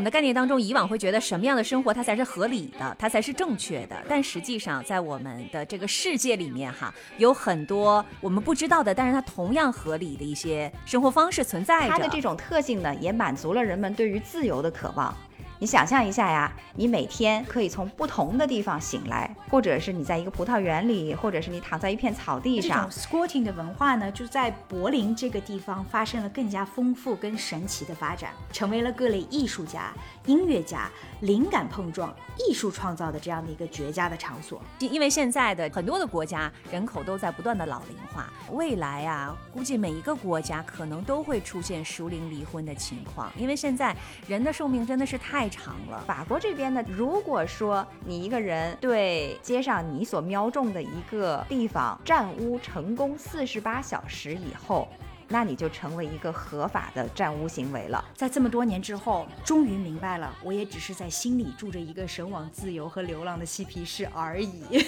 我们的概念当中，以往会觉得什么样的生活它才是合理的，它才是正确的。但实际上，在我们的这个世界里面，哈，有很多我们不知道的，但是它同样合理的一些生活方式存在着。它的这种特性呢，也满足了人们对于自由的渴望。你想象一下呀，你每天可以从不同的地方醒来，或者是你在一个葡萄园里，或者是你躺在一片草地上。这种 squatting 的文化呢，就在柏林这个地方发生了更加丰富跟神奇的发展，成为了各类艺术家、音乐家灵感碰撞、艺术创造的这样的一个绝佳的场所。因为现在的很多的国家人口都在不断的老龄化，未来啊，估计每一个国家可能都会出现熟龄离婚的情况，因为现在人的寿命真的是太。长了，法国这边呢，如果说你一个人对街上你所瞄中的一个地方占屋成功四十八小时以后，那你就成为一个合法的占屋行为了。在这么多年之后，终于明白了，我也只是在心里住着一个神往自由和流浪的嬉皮士而已。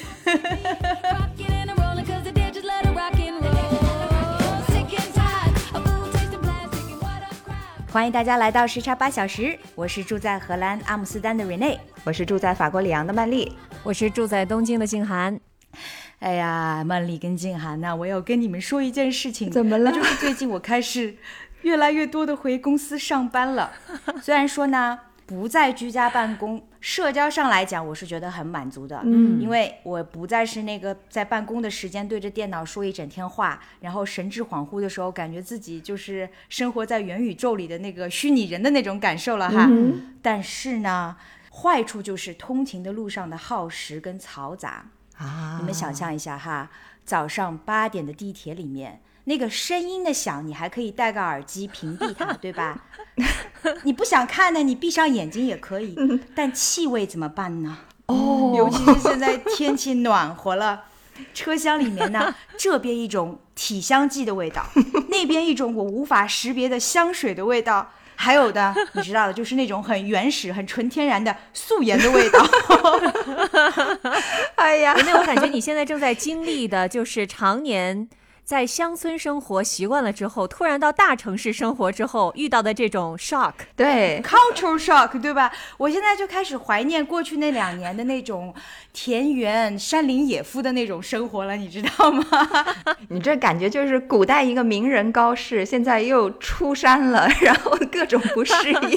欢迎大家来到时差八小时，我是住在荷兰阿姆斯特丹的 Rene，我是住在法国里昂的曼丽，我是住在东京的静涵。哎呀，曼丽跟静涵呐，我要跟你们说一件事情，怎么了？就是最近我开始越来越多的回公司上班了，虽然说呢。不在居家办公，社交上来讲，我是觉得很满足的。嗯，因为我不再是那个在办公的时间对着电脑说一整天话，然后神志恍惚的时候，感觉自己就是生活在元宇宙里的那个虚拟人的那种感受了哈。但是呢，坏处就是通勤的路上的耗时跟嘈杂啊。你们想象一下哈，早上八点的地铁里面。那个声音的响，你还可以戴个耳机屏蔽它，对吧？你不想看呢，你闭上眼睛也可以。但气味怎么办呢？哦，尤其是现在天气暖和了，车厢里面呢，这边一种体香剂的味道，那边一种我无法识别的香水的味道，还有的 你知道的，就是那种很原始、很纯天然的素颜的味道。哎呀，那我感觉你现在正在经历的就是常年。在乡村生活习惯了之后，突然到大城市生活之后遇到的这种 shock，对，cultural shock，对吧？我现在就开始怀念过去那两年的那种田园山林野夫的那种生活了，你知道吗？你这感觉就是古代一个名人高士，现在又出山了，然后各种不适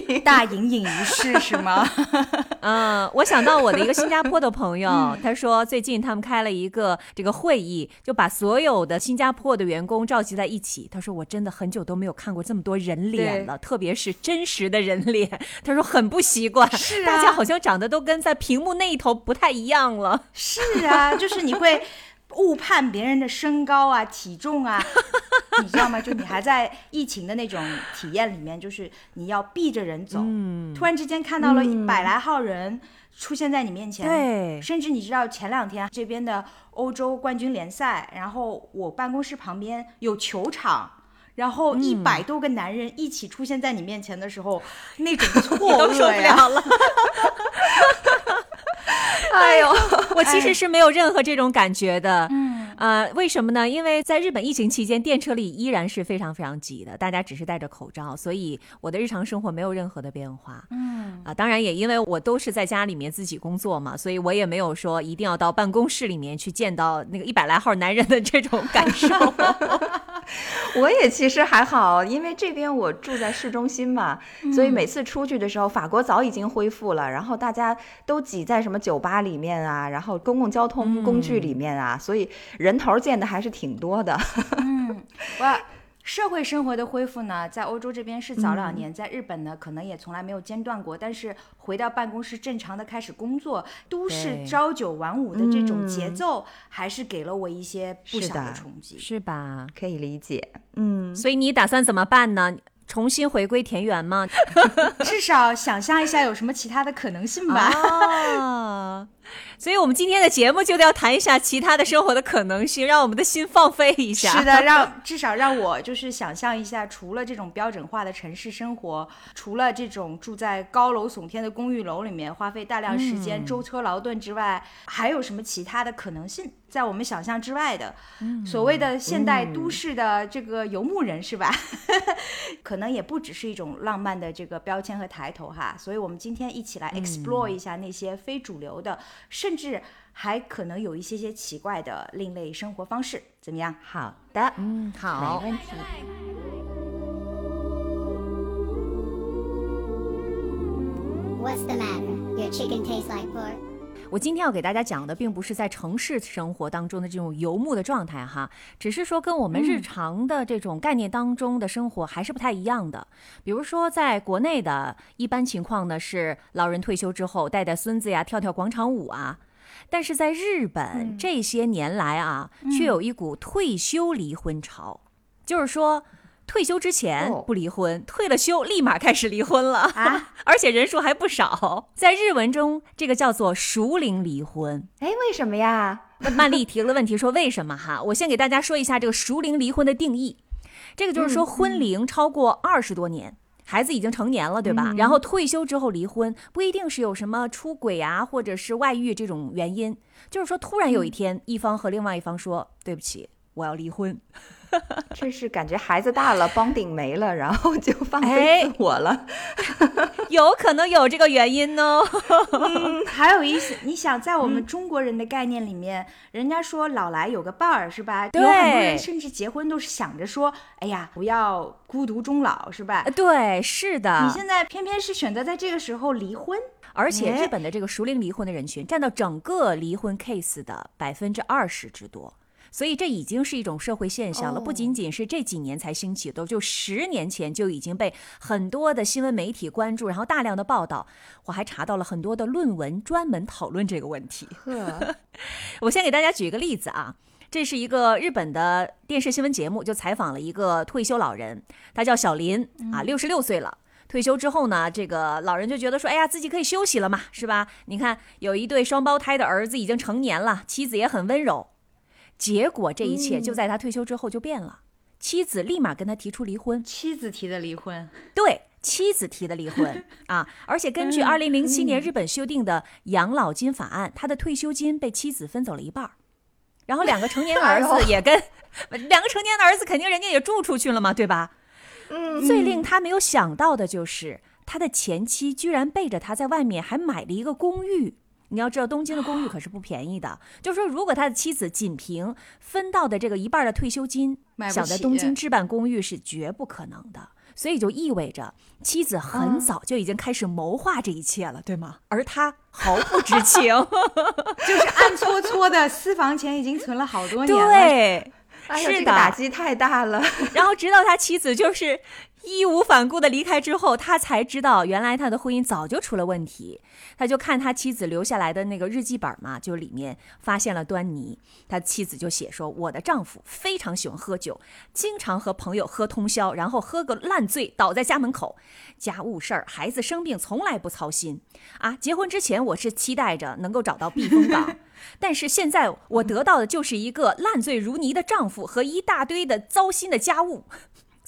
应，大隐隐于市是吗？嗯，我想到我的一个新加坡的朋友，他说最近他们开了一个这个会议，就把所有的新加破的员工召集在一起，他说：“我真的很久都没有看过这么多人脸了，特别是真实的人脸。”他说很不习惯，是啊大家好像长得都跟在屏幕那一头不太一样了。是啊，就是你会误判别人的身高啊、体重啊，你知道吗？就你还在疫情的那种体验里面，就是你要避着人走，突然之间看到了一百来号人。出现在你面前，对，甚至你知道前两天这边的欧洲冠军联赛，然后我办公室旁边有球场，然后一百多个男人一起出现在你面前的时候，那种 错愕受不了了。哎呦，我其实是没有任何这种感觉的。嗯，呃，为什么呢？因为在日本疫情期间，电车里依然是非常非常挤的，大家只是戴着口罩，所以我的日常生活没有任何的变化。嗯，啊，当然也因为我都是在家里面自己工作嘛，所以我也没有说一定要到办公室里面去见到那个一百来号男人的这种感受。我也其实还好，因为这边我住在市中心嘛，所以每次出去的时候，法国早已经恢复了，然后大家都挤在什么酒吧里面啊，然后公共交通工具里面啊，所以人头见的还是挺多的。社会生活的恢复呢，在欧洲这边是早两年，在日本呢，可能也从来没有间断过。但是回到办公室正常的开始工作，都市朝九晚五的这种节奏，还是给了我一些不小的冲击，是吧？可以理解。嗯，所以你打算怎么办呢？重新回归田园吗？至少想象一下有什么其他的可能性吧。所以，我们今天的节目就得要谈一下其他的生活的可能性，让我们的心放飞一下。是的，让至少让我就是想象一下，除了这种标准化的城市生活，除了这种住在高楼耸天的公寓楼里面，花费大量时间舟车劳顿之外，还有什么其他的可能性？在我们想象之外的，所谓的现代都市的这个游牧人是吧？可能也不只是一种浪漫的这个标签和抬头哈。所以我们今天一起来 explore 一下那些非主流的，甚至还可能有一些些奇怪的另类生活方式，怎么样？好的，嗯，好，没问题。What's the matter? Your chicken tastes like pork. 我今天要给大家讲的，并不是在城市生活当中的这种游牧的状态哈，只是说跟我们日常的这种概念当中的生活还是不太一样的。比如说，在国内的一般情况呢，是老人退休之后带带孙子呀，跳跳广场舞啊。但是在日本这些年来啊，却有一股退休离婚潮，就是说。退休之前哦不离婚，退了休立马开始离婚了啊！而且人数还不少。在日文中，这个叫做熟龄离婚。哎，为什么呀？曼丽提了问题，说为什么哈？我先给大家说一下这个熟龄离婚的定义。这个就是说，婚龄超过二十多年，孩子已经成年了，对吧？然后退休之后离婚，不一定是有什么出轨啊，或者是外遇这种原因，就是说突然有一天，一方和另外一方说：“对不起，我要离婚。” 这是感觉孩子大了，bonding 没了，然后就放哎飞自我了。有可能有这个原因哦。还有一些，你想在我们中国人的概念里面，人家说老来有个伴儿是吧？对有很多人甚至结婚都是想着说，哎呀，不要孤独终老是吧？对，是的。你现在偏偏是选择在这个时候离婚，而且哎日本的这个熟龄离婚的人群占到整个离婚 case 的百分之二十之多，所以这已经是一种社会现象了，哦不仅仅是这几年才兴起的，就十年前就已经被很多的新闻媒体关注，然后大量的报道。我还查到了很多的论文专门讨论这个问题。呵，我先给大家举一个例子啊，这是一个日本的电视新闻节目，就采访了一个退休老人，他叫小林啊，六十六岁了。退休之后呢，这个老人就觉得说，哎呀，自己可以休息了嘛，是吧？你看，有一对双胞胎的儿子已经成年了，妻子也很温柔。结果这一切就在他退休之后就变了，妻子立马跟他提出离婚。妻子提的离婚，对，妻子提的离婚。啊，而且根据二零零七年日本修订的养老金法案，他的退休金被妻子分走了一半儿，然后两个成年的儿子 也跟 两个成年的儿子肯定人家也住出去了嘛，对吧？嗯，最令他没有想到的就是，他的前妻居然背着他在外面还买了一个公寓。你要知道，东京的公寓可是不便宜的。就是说，如果他的妻子仅凭分到的这个一半的退休金，想在东京置办公寓是绝不可能的。所以就意味着妻子很早就已经开始谋划这一切了，对吗？而他毫 不知情。就是暗搓搓的私房钱已经存了好多年了。对，是这个打。击太大了。然后直到他妻子就是义无反顾的离开之后，他才知道原来他的婚姻早就出了问题。他就看他妻子留下来的那个日记本嘛，就里面发现了端倪。他妻子就写说：“我的丈夫非常喜欢喝酒，经常和朋友喝通宵，然后喝个烂醉倒在家门口。家务事儿、孩子生病从来不操心。啊，结婚之前我是期待着能够找到避风港。”但是现在我得到的就是一个烂醉如泥的丈夫和一大堆的糟心的家务，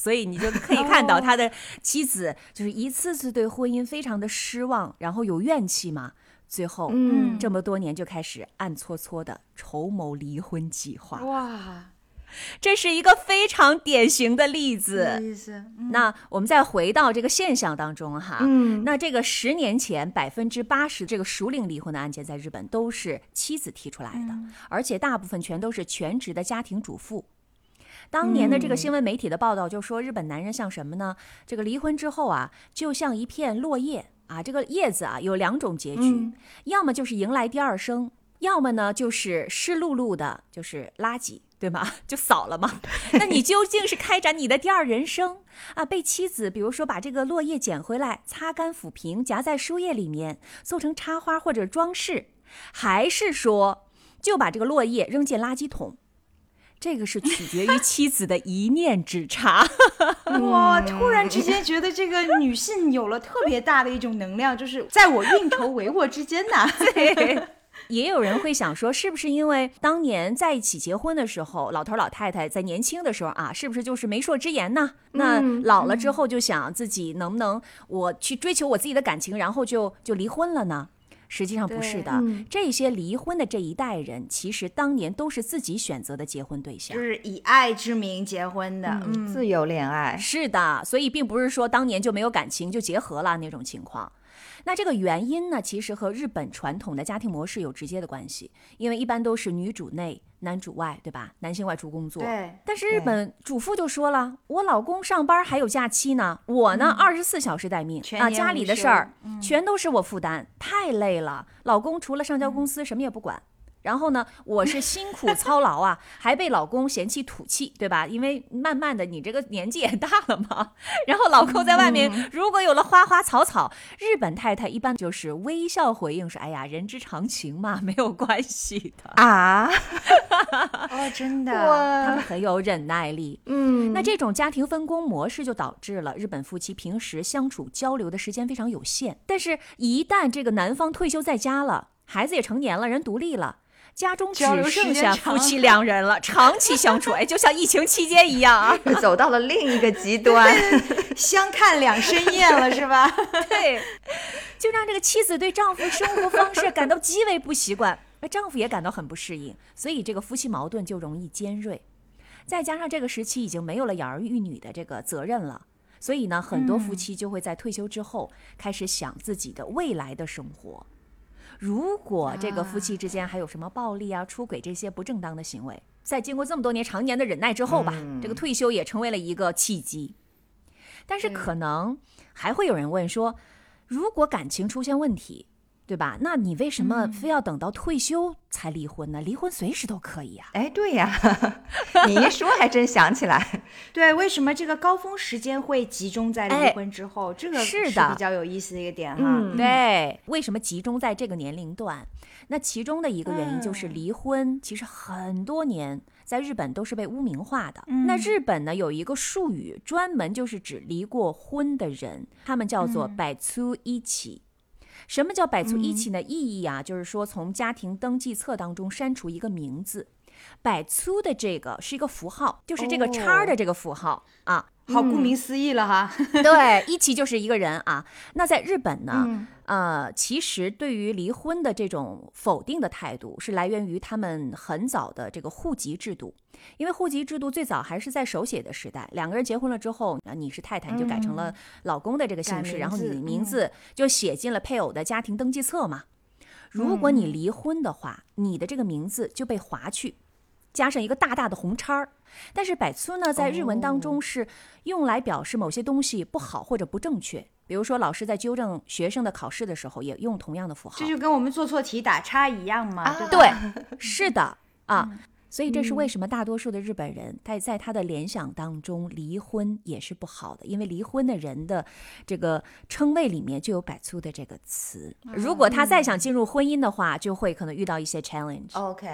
所以你就可以看到他的妻子就是一次次对婚姻非常的失望，然后有怨气嘛，最后嗯。这么多年就开始暗搓搓的筹谋离婚计划，哇，这是一个非常典型的例子。意思，嗯。那我们再回到这个现象当中哈，嗯。那这个十年前百分之八十这个熟龄离婚的案件在日本都是妻子提出来的，而且大部分全都是全职的家庭主妇。当年的这个新闻媒体的报道就说，日本男人像什么呢？这个离婚之后啊，就像一片落叶啊，这个叶子啊有两种结局，嗯要么就是迎来第二生，要么呢就是湿漉漉的，就是垃圾。对吗？就扫了嘛。那你究竟是开展你的第二人生啊？被妻子，比如说把这个落叶捡回来，擦干抚平，夹在书页里面，做成插花或者装饰，还是说就把这个落叶扔进垃圾桶？这个是取决于妻子的一念之差。哇！突然之间觉得这个女性有了特别大的一种能量，就是在我运筹帷幄之间呐。对，也有人会想说，是不是因为当年在一起结婚的时候，老头老太太在年轻的时候啊，是不是就是媒妁之言呢？那老了之后就想自己能不能我去追求我自己的感情，然后就就离婚了呢？实际上不是的，这些离婚的这一代人，其实当年都是自己选择的结婚对象，就是以爱之名结婚的，嗯，自由恋爱。是的，所以并不是说当年就没有感情就结合了那种情况。那这个原因呢，其实和日本传统的家庭模式有直接的关系，因为一般都是女主内，男主外，对吧？男性外出工作。对。但是日本主妇就说了，我老公上班还有假期呢，我呢二十四小时待命啊，家里的事儿全都是我负担，太累了。老公除了上交公司，什么也不管。然后呢，我是辛苦操劳啊，还被老公嫌弃土气，对吧？因为慢慢的你这个年纪也大了嘛。然后老公在外面如果有了花花草草，日本太太一般就是微笑回应说：“哎呀，人之常情嘛，没有关系的啊。”哦，真的，他们很有忍耐力。嗯，那这种家庭分工模式就导致了日本夫妻平时相处交流的时间非常有限。但是，一旦这个男方退休在家了，孩子也成年了，人独立了。家中只剩下夫妻两人了，长期相处，哎，就像疫情期间一样啊，走到了另一个极端，相看两生厌了，是吧？对，就让这个妻子对丈夫生活方式感到极为不习惯，那丈夫也感到很不适应，所以这个夫妻矛盾就容易尖锐。再加上这个时期已经没有了养儿育女的这个责任了，所以呢，很多夫妻就会在退休之后开始想自己的未来的生活。如果这个夫妻之间还有什么暴力啊、出轨这些不正当的行为，在经过这么多年常年的忍耐之后吧，这个退休也成为了一个契机。但是可能还会有人问说，如果感情出现问题？对吧？那你为什么非要等到退休才离婚呢？离婚随时都可以啊。哎，对呀，你一说还真想起来。对，为什么这个高峰时间会集中在离婚之后？这个是的，比较有意思的一个点哈。嗯，对。为什么集中在这个年龄段？那其中的一个原因就是离婚，其实很多年在日本都是被污名化的。那日本呢有一个术语，专门就是指离过婚的人，他们叫做百粗一起。什么叫“摆出一起”呢意义啊？就是说，从家庭登记册当中删除一个名字，“摆粗”的这个是一个符号，就是这个叉的这个符号啊。好，顾名思义了哈。对，一起就是一个人啊。那在日本呢，呃，其实对于离婚的这种否定的态度，是来源于他们很早的这个户籍制度。因为户籍制度最早还是在手写的时代，两个人结婚了之后，啊，你是太太，你就改成了老公的这个姓氏，然后你的名字就写进了配偶的家庭登记册嘛。如果你离婚的话，你的这个名字就被划去。加上一个大大的红叉儿，但是百粗呢，在日文当中是用来表示某些东西不好或者不正确。比如说，老师在纠正学生的考试的时候，也用同样的符号。这就跟我们做错题打叉一样嘛？对，是的啊。所以这是为什么大多数的日本人在在他的联想当中，离婚也是不好的，因为离婚的人的这个称谓里面就有“百粗”的这个词。如果他再想进入婚姻的话，就会可能遇到一些 challenge。OK，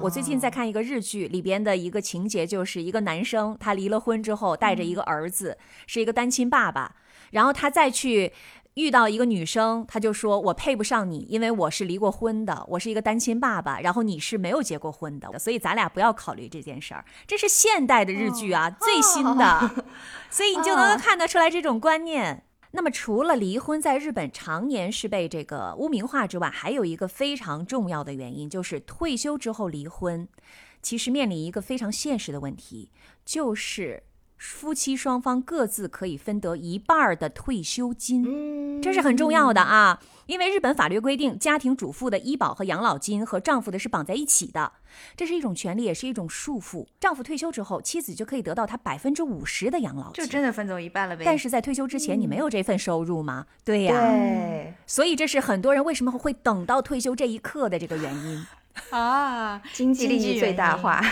我最近在看一个日剧，里边的一个情节就是一个男生他离了婚之后，带着一个儿子，是一个单亲爸爸，然后他再去。遇到一个女生，她就说：“我配不上你，因为我是离过婚的，我是一个单亲爸爸，然后你是没有结过婚的，所以咱俩不要考虑这件事儿。”这是现代的日剧啊，最新的，所以你就能够看得出来这种观念。那么，除了离婚在日本常年是被这个污名化之外，还有一个非常重要的原因，就是退休之后离婚，其实面临一个非常现实的问题，就是。夫妻双方各自可以分得一半的退休金，这是很重要的啊！因为日本法律规定，家庭主妇的医保和养老金和丈夫的是绑在一起的，这是一种权利，也是一种束缚。丈夫退休之后，妻子就可以得到他百分之五十的养老金，就真的分走一半了呗。但是在退休之前，你没有这份收入吗？对呀，对，所以这是很多人为什么会等到退休这一刻的这个原因。啊，经济利益最大化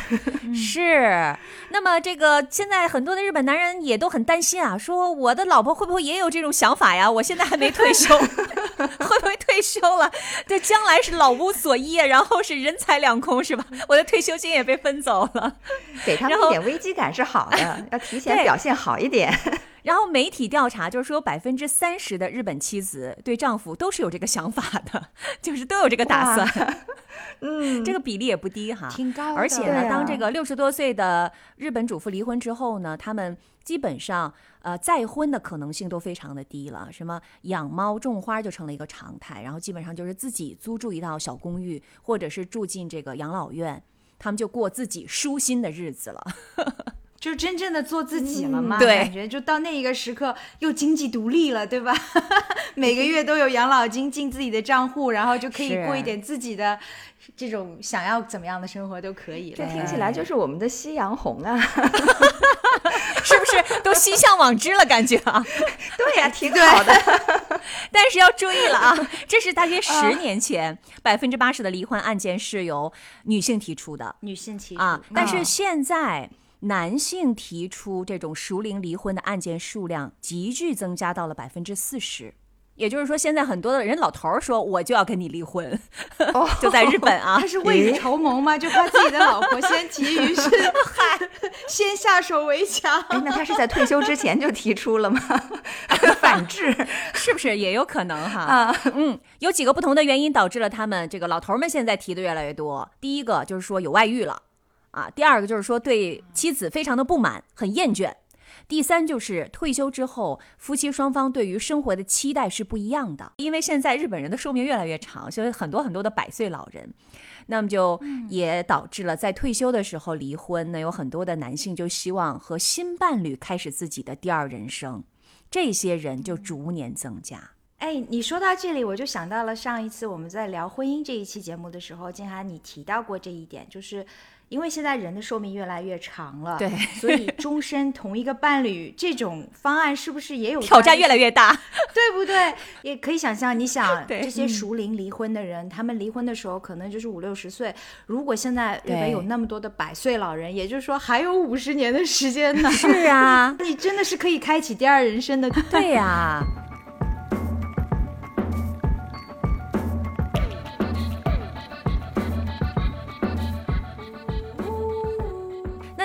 是。那么，这个现在很多的日本男人也都很担心啊，说我的老婆会不会也有这种想法呀？我现在还没退休，会不会退休了？这将来是老无所依，然后是人财两空，是吧？我的退休金也被分走了，给他们一点危机感是好的，要提前表现好一点。然后媒体调查就是说有，百分之三十的日本妻子对丈夫都是有这个想法的，就是都有这个打算。嗯，这个比例也不低哈，挺高的而且呢，啊当这个六十多岁的日本主妇离婚之后呢，他们基本上呃再婚的可能性都非常的低了。什么养猫种花就成了一个常态，然后基本上就是自己租住一套小公寓，或者是住进这个养老院，他们就过自己舒心的日子了。就真正的做自己了嘛？嗯对感觉就到那一个时刻又经济独立了，对吧？每个月都有养老金进自己的账户，然后就可以过一点自己的这种想要怎么样的生活都可以了。这听起来就是我们的夕阳红啊！是不是都心向往之了？感觉啊，对呀、挺好的。但是要注意了啊，这是大约十年前，百分之八十的离婚案件是由女性提出的女性提出啊，但是啊现在。男性提出这种熟龄离婚的案件数量急剧增加到了百分之四十，也就是说，现在很多的人老头儿说我就要跟你离婚，就在日本啊 他，是未雨绸缪吗？就怕自己的老婆先急，于是嗨 先下手为强。哎，那他是在退休之前就提出了吗？反制是不是也有可能哈？啊，嗯，有几个不同的原因导致了他们这个老头儿们现在提的越来越多。第一个就是说有外遇了啊，第二个就是说对妻子非常的不满，很厌倦。第三就是退休之后，夫妻双方对于生活的期待是不一样的。因为现在日本人的寿命越来越长，所以很多很多的百岁老人，那么就也导致了在退休的时候离婚。那有很多的男性就希望和新伴侣开始自己的第二人生，这些人就逐年增加。哎，你说到这里，我就想到了上一次我们在聊婚姻这一期节目的时候，静涵你提到过这一点，就是因为现在人的寿命越来越长了，对，所以终身同一个伴侣这种方案是不是也有挑战越来越越大。对不对？也可以想象，你想 这些熟龄离婚的人，他们离婚的时候可能就是五六十岁，如果现在日本有那么多的百岁老人，也就是说还有五十年的时间呢，是啊，你真的是可以开启第二人生的。对呀、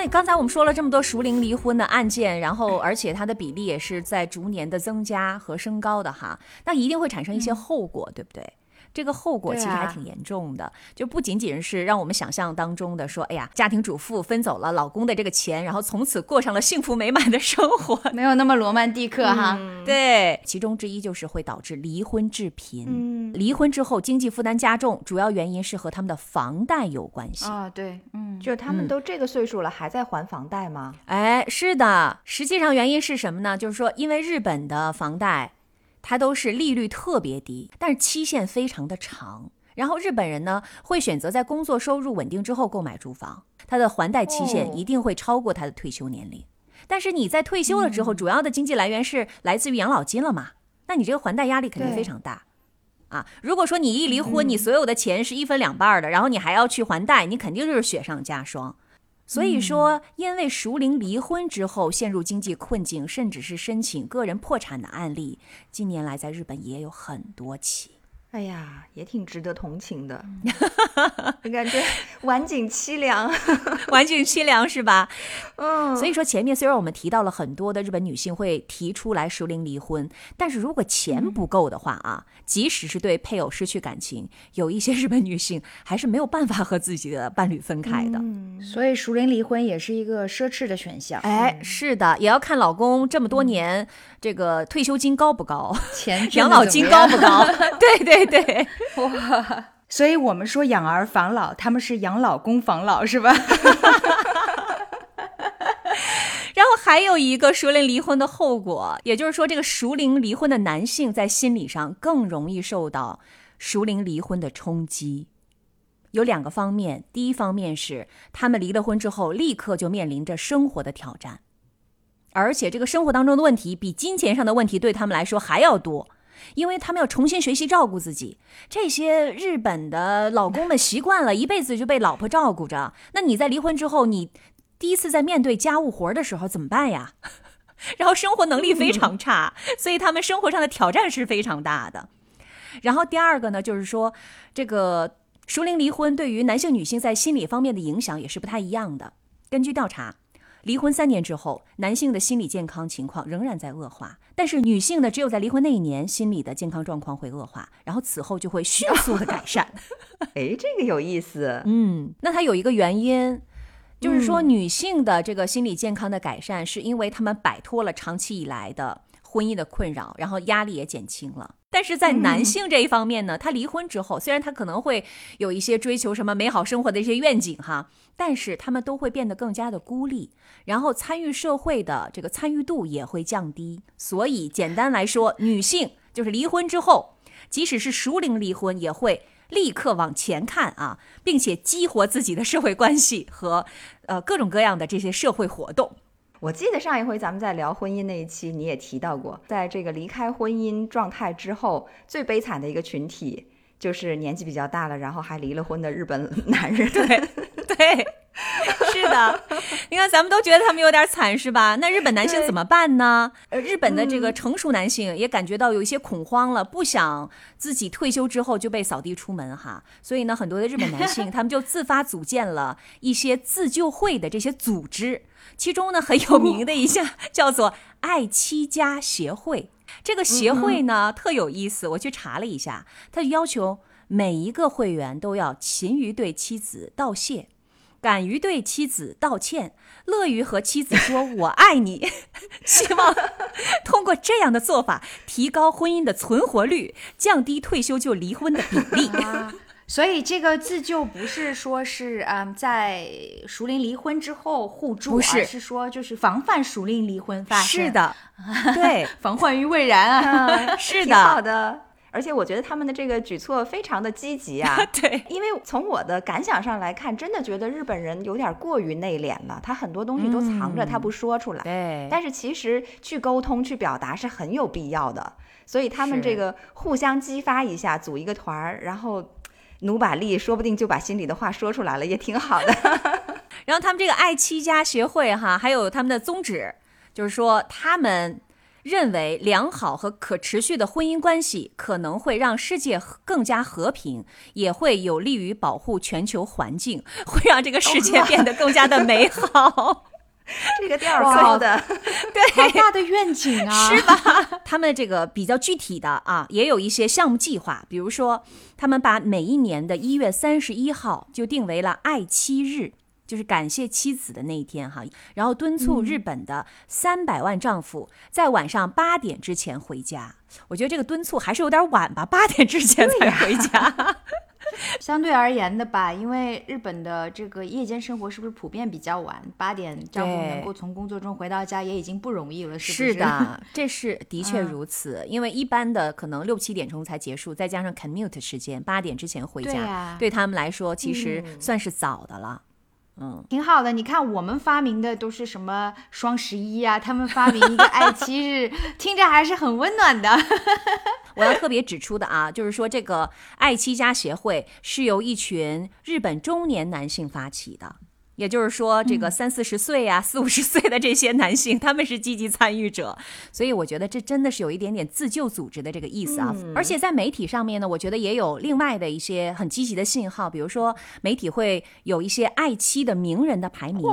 刚才我们说了这么多熟龄离婚的案件，然后而且它的比例也是在逐年的增加和升高的哈，那一定会产生一些后果，对不对？这个后果其实还挺严重的，就不仅仅是让我们想象当中的说，哎呀，家庭主妇分走了老公的这个钱，然后从此过上了幸福美满的生活，没有那么罗曼蒂克哈，对，其中之一就是会导致离婚致贫。嗯离婚之后经济负担加重，主要原因是和他们的房贷有关系。啊，对，嗯，就是他们都这个岁数了，还在还房贷吗？哎，是的，实际上原因是什么呢？就是说，因为日本的房贷，它都是利率特别低，但是期限非常的长。然后日本人呢，会选择在工作收入稳定之后购买住房，他的还贷期限哦一定会超过他的退休年龄。但是你在退休了之后，主要的经济来源是来自于养老金了嘛？那你这个还贷压力肯定非常大。啊，如果说你一离婚，你所有的钱是一分两半儿的，然后你还要去还贷，你肯定就是雪上加霜。所以说，因为熟龄离婚之后陷入经济困境，甚至是申请个人破产的案例，近年来在日本也有很多起。哎呀，也挺值得同情的，感觉晚景凄凉。晚景凄凉是吧？嗯，所以说前面虽然我们提到了很多的日本女性会提出来熟龄离婚，但是如果钱不够的话啊，即使是对配偶失去感情，有一些日本女性还是没有办法和自己的伴侣分开的。嗯所以熟龄离婚也是一个奢侈的选项。哎，是的，也要看老公这么多年、这个退休金高不高，钱养老金高不高？对对对，哇所以我们说养儿防老，他们是养老公防老，是吧？然后还有一个熟龄离婚的后果，也就是说，这个熟龄离婚的男性在心理上更容易受到熟龄离婚的冲击。有两个方面，第一方面是他们离了婚之后，立刻就面临着生活的挑战，而且这个生活当中的问题比金钱上的问题对他们来说还要多，因为他们要重新学习照顾自己。这些日本的老公们习惯了一辈子就被老婆照顾着，那你在离婚之后，你第一次在面对家务活的时候怎么办呀？然后生活能力非常差，所以他们生活上的挑战是非常大的。然后第二个呢，就是说这个熟龄离婚对于男性、女性在心理方面的影响也是不太一样的。根据调查，离婚三年之后，男性的心理健康情况仍然在恶化，但是女性呢，只有在离婚那一年，心理的健康状况会恶化，然后此后就会迅速的改善。哎，这个有意思。嗯，那它有一个原因，就是说女性的这个心理健康的改善，是因为她们摆脱了长期以来的婚姻的困扰，然后压力也减轻了。但是在男性这一方面呢，他离婚之后，虽然他可能会有一些追求什么美好生活的一些愿景哈，但是他们都会变得更加的孤立，然后参与社会的这个参与度也会降低。所以简单来说，女性就是离婚之后，即使是熟龄离婚，也会立刻往前看啊，并且激活自己的社会关系和呃各种各样的这些社会活动。我记得上一回咱们在聊婚姻那一期，你也提到过，在这个离开婚姻状态之后，最悲惨的一个群体就是年纪比较大了，然后还离了婚的日本男人。对 对，是的，你看咱们都觉得他们有点惨，是吧？那日本男性怎么办呢？呃，日本的这个成熟男性也感觉到有一些恐慌了，不想自己退休之后就被扫地出门哈。所以呢，很多的日本男性 他们就自发组建了一些自救会的这些组织，其中呢很有名的一项叫做爱妻家协会。这个协会呢特有意思，我去查了一下，他要求每一个会员都要勤于对妻子道谢。敢于对妻子道歉，乐于和妻子说“我爱你”，希望通过这样的做法提高婚姻的存活率，降低退休就离婚的比例。所以这个自救不是说是嗯在熟龄离婚之后互助，不是是说就是防范熟龄离婚发生。是，的，对，防患于未然啊。是挺好，的。而且我觉得他们的这个举措非常的积极啊，对，因为从我的感想上来看，真的觉得日本人有点过于内敛了，他很多东西都藏着，他不说出来。对，但是其实去沟通、去表达是很有必要的，所以他们这个互相激发一下，组一个团儿，然后努把力，说不定就把心里的话说出来了，也挺好的。然后他们这个爱妻家协会哈，还有他们的宗旨，就是说他们认为良好和可持续的婚姻关系可能会让世界更加和平，也会有利于保护全球环境，会让这个世界变得更加的美好。这个调儿高的，好大的愿景啊！是吧？他们这个比较具体的啊，也有一些项目计划，比如说，他们把每一年的一月三十一号就定为了爱妻日。就是感谢妻子的那一天哈，然后敦促日本的三百万丈夫在晚上八点之前回家。我觉得这个敦促还是有点晚吧，八点之前才回家。相对而言的吧，因为日本的这个夜间生活是不是普遍比较晚？八点丈夫能够从工作中回到家也已经不容易了，是不是？是的，这是的确嗯如此。因为一般的可能六七点钟才结束，再加上 commute 时间，八点之前回家，对啊对他们来说其实算是早的了。嗯，挺好的。你看，我们发明的都是什么双十一啊，他们发明一个爱妻 日，听着还是很温暖的。我要特别指出的啊，就是说这个爱妻家协会是由一群日本中年男性发起的。也就是说，这个三四十岁呀、四五十岁的这些男性，他们是积极参与者，所以我觉得这真的是有一点点自救组织的这个意思啊。而且在媒体上面呢，我觉得也有另外的一些很积极的信号，比如说媒体会有一些爱妻的名人的排名，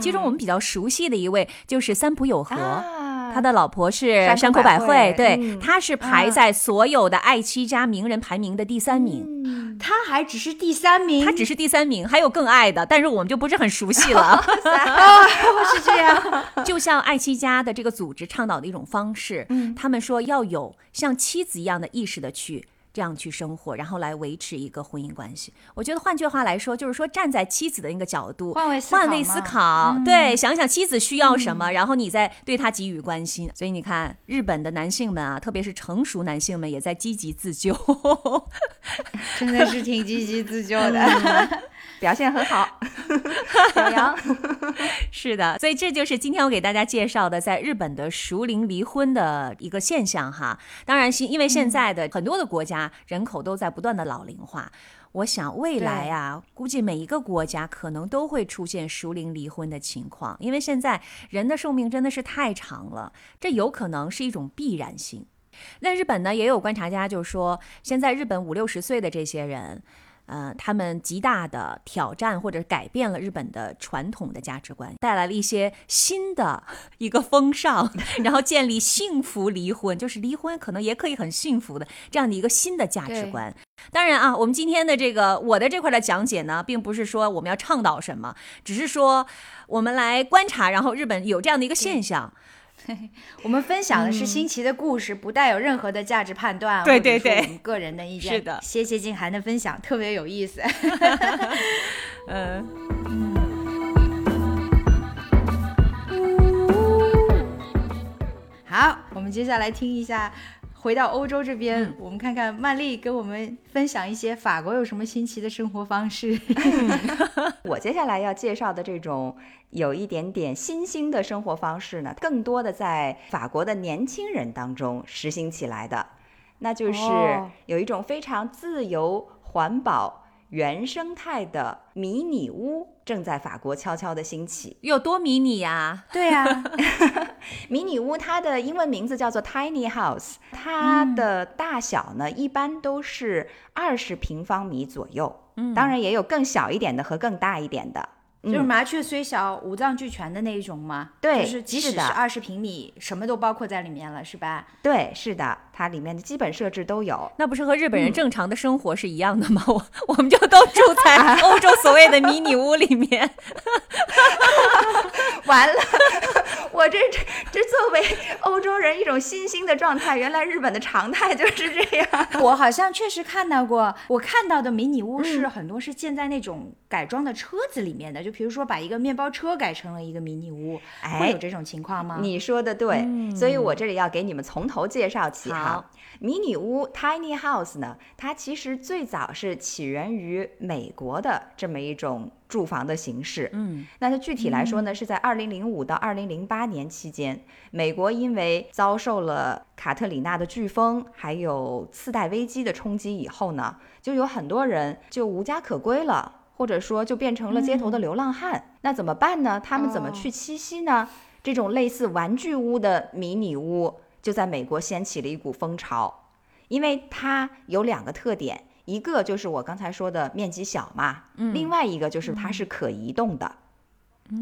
其中我们比较熟悉的一位就是三浦友和。啊他的老婆是山山口百惠，对，嗯他是排在所有的爱妻家名人排名的第三名，他还只是第三名，他只是第三名，还有更爱的，但是我们就不是很熟悉了。是这样。就像爱妻家的这个组织倡导的一种方式，嗯他们说要有像妻子一样的意识的去。这样去生活，然后来维持一个婚姻关系。我觉得换句话来说，就是说站在妻子的那个角度，换位思考换位思考，嗯对，想想妻子需要什么，然后你再对她给予关心。所以你看，日本的男性们啊，特别是成熟男性们，也在积极自救。真的是挺积极自救的。表现很好，表扬。是的，所以这就是今天我给大家介绍的，在日本的熟龄离婚的一个现象哈。当然，是因为现在的很多的国家人口都在不断的老龄化，我想未来啊，估计每一个国家可能都会出现熟龄离婚的情况，因为现在人的寿命真的是太长了，这有可能是一种必然性。那日本呢，也有观察家就说，现在日本五六十岁的这些人。呃，他们极大的挑战或者改变了日本的传统的价值观，带来了一些新的一个风尚，然后建立幸福离婚，就是离婚可能也可以很幸福的这样的一个新的价值观。当然啊，我们今天的这个我的这块的讲解呢，并不是说我们要倡导什么，只是说我们来观察，然后日本有这样的一个现象。我们分享的是新奇的故事，不带有任何的价值判断，对对对，我们个人的意见。是的，谢谢静涵的分享，特别有意思。嗯。好，我们接下来听一下。回到欧洲这边，我们看看曼丽跟我们分享一些法国有什么新奇的生活方式。我接下来要介绍的这种有一点点新兴的生活方式呢，更多的在法国的年轻人当中实行起来的，那就是有一种非常自由、环保。原生态的迷你屋正在法国悄悄的兴起，有多迷你呀？对呀，迷你屋它的英文名字叫做 tiny house，它的大小呢一般都是二十平方米左右，嗯，当然也有更小一点的和更大一点的。就是麻雀虽小，五脏俱全的那一种吗？对，就是即使是二十平米，什么都包括在里面了，是吧？对，是的，它里面的基本设置都有。那不是和日本人正常的生活是一样的吗？我我们就都住在 欧洲所谓的迷你屋里面。完了，我这这这作为欧洲人一种新兴的状态，原来日本的常态 就是这样。我好像确实看到过，我看到的迷你屋是很多是建在那种改装的车子里面的，就比如说把一个面包车改成了一个迷你屋，会有这种情况吗？你说的对，所以我这里要给你们从头介绍起哈。迷你屋 （tiny house） 呢，它其实最早是起源于美国的这么一种住房的形式。嗯，那它具体来说呢，是在二零零五到二零零八年期间，美国因为遭受了卡特里娜的飓风还有次贷危机的冲击以后呢，就有很多人就无家可归了，或者说就变成了街头的流浪汉。那怎么办呢？他们怎么去栖息呢？这种类似玩具屋的迷你屋。就在美国掀起了一股风潮，因为它有两个特点，一个就是我刚才说的面积小嘛，另外一个就是它是可移动的，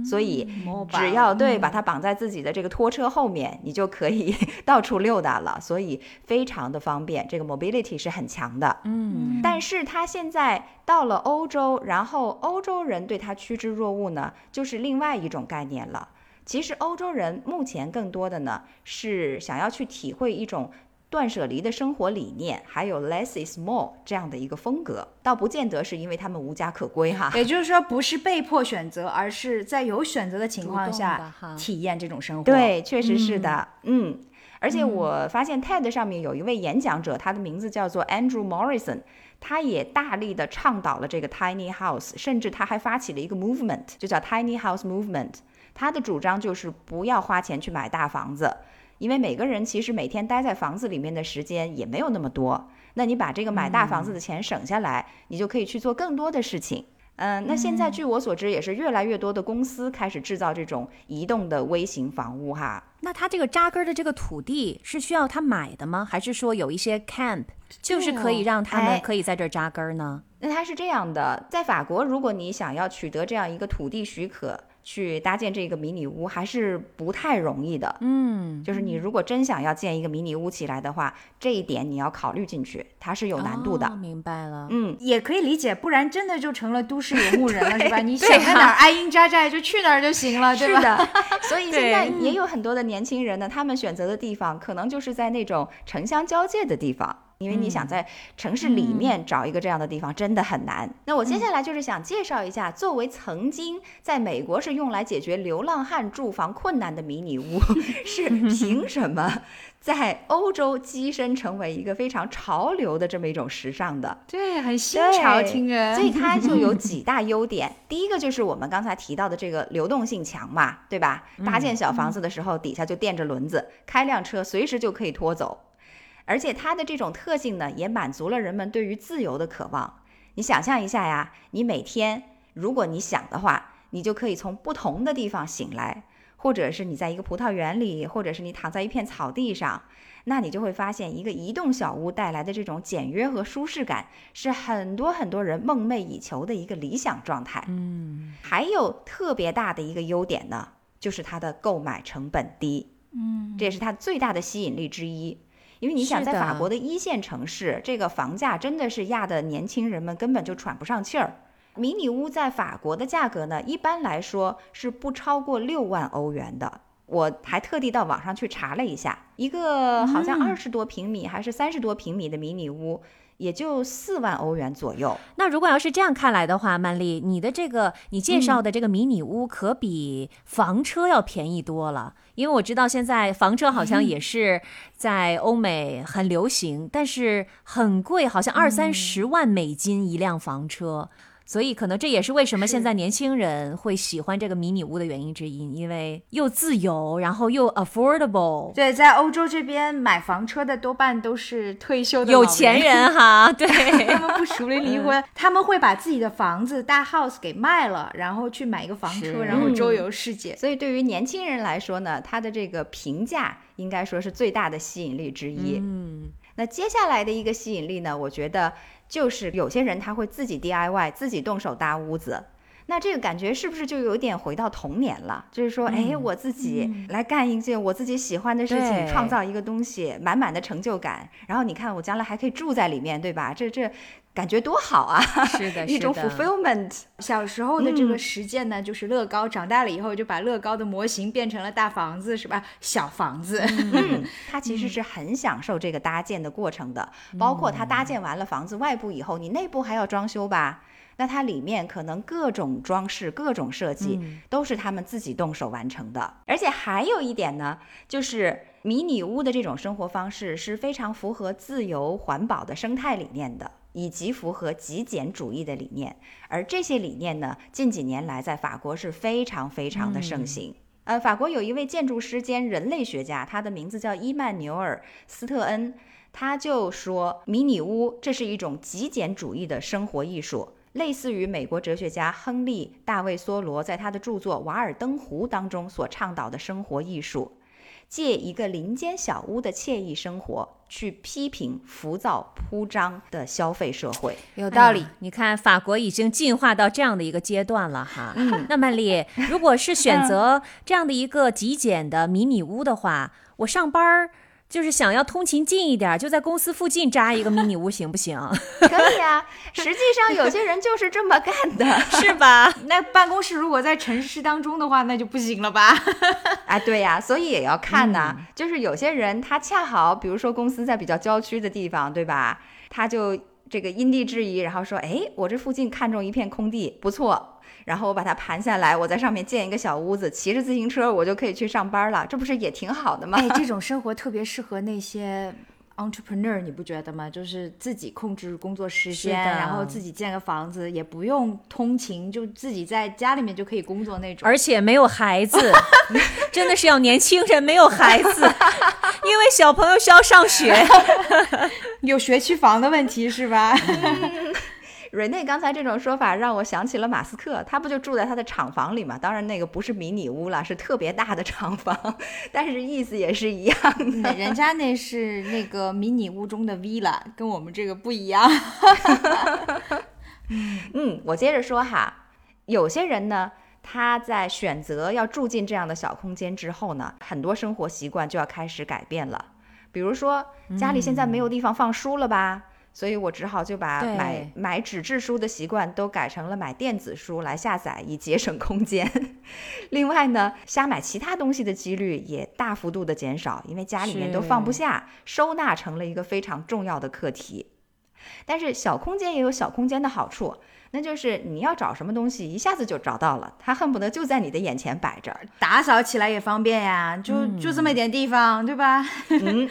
所以只要对把它绑在自己的这个拖车后面，你就可以 到处溜达了，所以非常的方便，这个 mobility 是很强的。嗯，但是它现在到了欧洲，然后欧洲人对它趋之若鹜呢，就是另外一种概念了。其实欧洲人目前更多的呢是想要去体会一种断舍离的生活理念，还有 less is more 这样的一个风格，倒不见得是因为他们无家可归哈。也就是说，不是被迫选择，而是在有选择的情况下体验这种生活。对，确实是的，嗯。而且我发现 TED 上面有一位演讲者，他的名字叫做 Andrew Morrison，他也大力的倡导了这个 tiny house，甚至他还发起了一个 movement，就叫 tiny house movement。他的主张就是不要花钱去买大房子，因为每个人其实每天待在房子里面的时间也没有那么多。那你把这个买大房子的钱省下来，你就可以去做更多的事情。嗯，那现在据我所知，也是越来越多的公司开始制造这种移动的微型房屋哈。那他这个扎根的这个土地是需要他买的吗？还是说有一些 camp 就是可以让他们可以在这儿扎根呢？那他是这样的，在法国，如果你想要取得这样一个土地许可。去搭建这个迷你屋还是不太容易的，嗯，就是你如果真想要建一个迷你屋起来的话，这一点你要考虑进去，它是有难度的。明白了，嗯，也可以理解，不然真的就成了都市游牧人了，是吧？你想在哪儿安营扎寨就去哪儿就行了，对吧？是的，所以现在也有很多的年轻人呢，他们选择的地方可能就是在那种城乡交界的地方。因为你想在城市里面找一个这样的地方真的很难。那我接下来就是想介绍一下，作为曾经在美国是用来解决流浪汉住房困难的迷你屋，是 凭什么在欧洲跻身成为一个非常潮流的这么一种时尚的？对，很新潮，听着。所以它就有 几大优点。第一个就是我们刚才提到的这个流动性强嘛，对吧？搭建小房子的时候，底下就垫着轮子，开辆车随时就可以拖走。而且它的这种特性呢，也满足了人们对于自由的渴望。你想象一下呀，你每天如果你想的话，你就可以从不同的地方醒来，或者是你在一个葡萄园里，或者是你躺在一片草地上，那你就会发现，一个移动小屋带来的这种简约和舒适感，是很多很多人梦寐以求的一个理想状态。嗯，还有特别大的一个优点呢，就是它的购买成本低。嗯，这也是它最大的吸引力之一。因为你想，在法国的一线城市，这个房价真的是压得年轻人们根本就喘不上气儿。迷你屋在法国的价格呢，一般来说是不超过六万欧元的。我还特地到网上去查了一下，一个好像二十多平米还是三十多平米的迷你屋，也就四万欧元左右。那如果要是这样看来的话，曼丽，你的这个你介绍的这个迷你屋可比房车要便宜多了，因为我知道现在房车好像也是在欧美很流行，但是很贵，好像二三十万美金一辆房车。所以，可能这也是为什么现在年轻人会喜欢这个迷你屋的原因之一，因为又自由，然后又 affordable，对，在欧洲这边买房车的多半都是退休的有钱人哈，对，他们不熟龄离婚，他们会把自己的房子大 house 给卖了，然后去买一个房车，然后周游世界。所以对于年轻人来说呢，他的这个评价应该说是最大的吸引力之一。嗯，那接下来的一个吸引力呢，我觉得就是有些人他会自己 DIY，自己动手搭屋子。那这个感觉是不是就有点回到童年了？就是说，哎，我自己来干一件我自己喜欢的事情，创造一个东西，满满的成就感。然后你看，我将来还可以住在里面，对吧？这这感觉多好啊！是的，一种 fulfillment。小时候的这个实践呢，就是乐高；长大了以后就把乐高的模型变成了大房子，是吧？小房子。嗯，他其实是很享受这个搭建的过程的，包括他搭建完了房子外部以后，你内部还要装修吧？那它里面可能各种装饰、各种设计都是他们自己动手完成的。而且还有一点呢，就是迷你屋的这种生活方式是非常符合自由环保的生态理念的。以及符合极简主义的理念，而这些理念呢，近几年来在法国是非常非常的盛行。呃，法国有一位建筑师兼人类学家，他的名字叫伊曼纽尔·斯特恩，他就说，迷你屋这是一种极简主义的生活艺术，类似于美国哲学家亨利·大卫·梭罗在他的著作《瓦尔登湖》当中所倡导的生活艺术。借一个林间小屋的惬意生活，去批评浮躁铺张的消费社会。有道理。哎你看，法国已经进化到这样的一个阶段了哈。嗯，那曼丽，如果是选择 这样的一个极简的迷你屋的话，我上班儿就是想要通勤近一点儿，就在公司附近扎一个迷你屋，行不行？可以啊，实际上有些人就是这么干的。是吧？那办公室如果在城市当中的话，那就不行了吧？哎，对呀，所以也要看呐、就是有些人他恰好，比如说公司在比较郊区的地方，对吧？他就这个因地制宜，然后说，哎，我这附近看中一片空地，不错，然后我把它盘下来，我在上面建一个小屋子，骑着自行车我就可以去上班了，这不是也挺好的吗？哎，这种生活特别适合那些 entrepreneur，你不觉得吗？就是自己控制工作时间，然后自己建个房子，也不用通勤，就自己在家里面就可以工作那种。而且没有孩子，真的是要年轻人没有孩子，因为小朋友需要上学。有学区房的问题是吧？瑞内刚才这种说法让我想起了马斯克，他不就住在他的厂房里嘛？当然那个不是迷你屋了，是特别大的厂房，但是意思也是一样的。嗯人家那是那个迷你屋中的 villa，跟我们这个不一样。嗯，我接着说哈，有些人呢，他在选择要住进这样的小空间之后呢，很多生活习惯就要开始改变了。比如说，家里现在没有地方放书了吧？所以我只好就把买买纸质书的习惯都改成了买电子书来下载，以节省空间。另外呢，瞎买其他东西的几率也大幅度的减少，因为家里面都放不下，收纳成了一个非常重要的课题。但是小空间也有小空间的好处，那就是你要找什么东西，一下子就找到了，它恨不得就在你的眼前摆着。打扫起来也方便呀，就、就这么一点地方，对吧？嗯，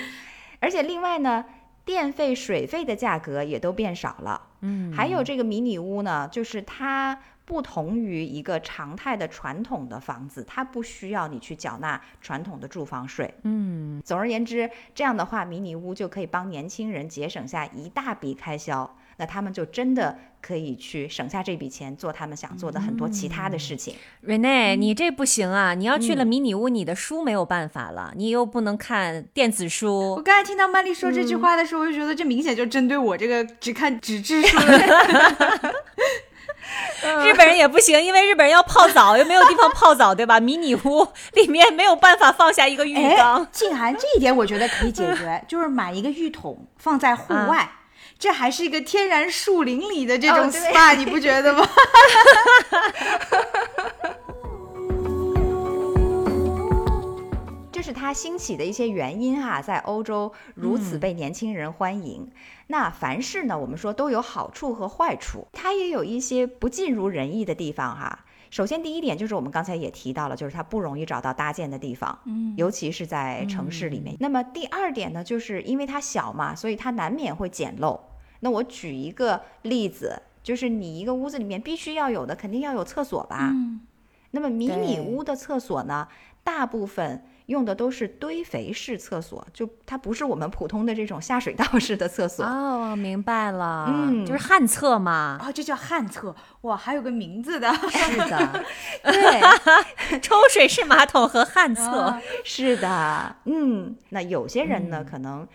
而且另外呢，电费、水费的价格也都变少了。嗯，还有这个迷你屋呢，就是它不同于一个常态的传统的房子，它不需要你去缴纳传统的住房税。嗯，总而言之，这样的话，迷你屋就可以帮年轻人节省下一大笔开销。那他们就真的可以去省下这笔钱，做他们想做的很多其他的事情。Rene，你这不行啊！你要去了迷你屋，你的书没有办法了，你又不能看电子书我。刚才听到曼丽说这句话的时候，我就觉得这明显就针对我这个只看纸质书的人。日本人也不行，因为日本人要泡澡，又没有地方泡澡，对吧？迷你屋里面没有办法放下一个浴缸哎，。静涵这一点我觉得可以解决，就是买一个浴桶放在户外。这还是一个天然树林里的这种 SPA，、你不觉得吗？这是它兴起的一些原因哈、在欧洲如此被年轻人欢迎。那凡事呢，我们说都有好处和坏处，它也有一些不尽如人意的地方哈、首先，第一点就是我们刚才也提到了，就是它不容易找到搭建的地方，嗯，尤其是在城市里面。那么第二点呢，就是因为它小嘛，所以它难免会简陋。那我举一个例子，就是你一个屋子里面必须要有的，肯定要有厕所吧？嗯那么迷你屋的厕所呢，大部分用的都是堆肥式厕所，就它不是我们普通的这种下水道式的厕所。哦，明白了，嗯就是旱厕嘛，哦，这叫旱厕，哇，还有个名字的。是的，对，抽水式马桶和旱厕。啊是的，嗯，那有些人呢，可能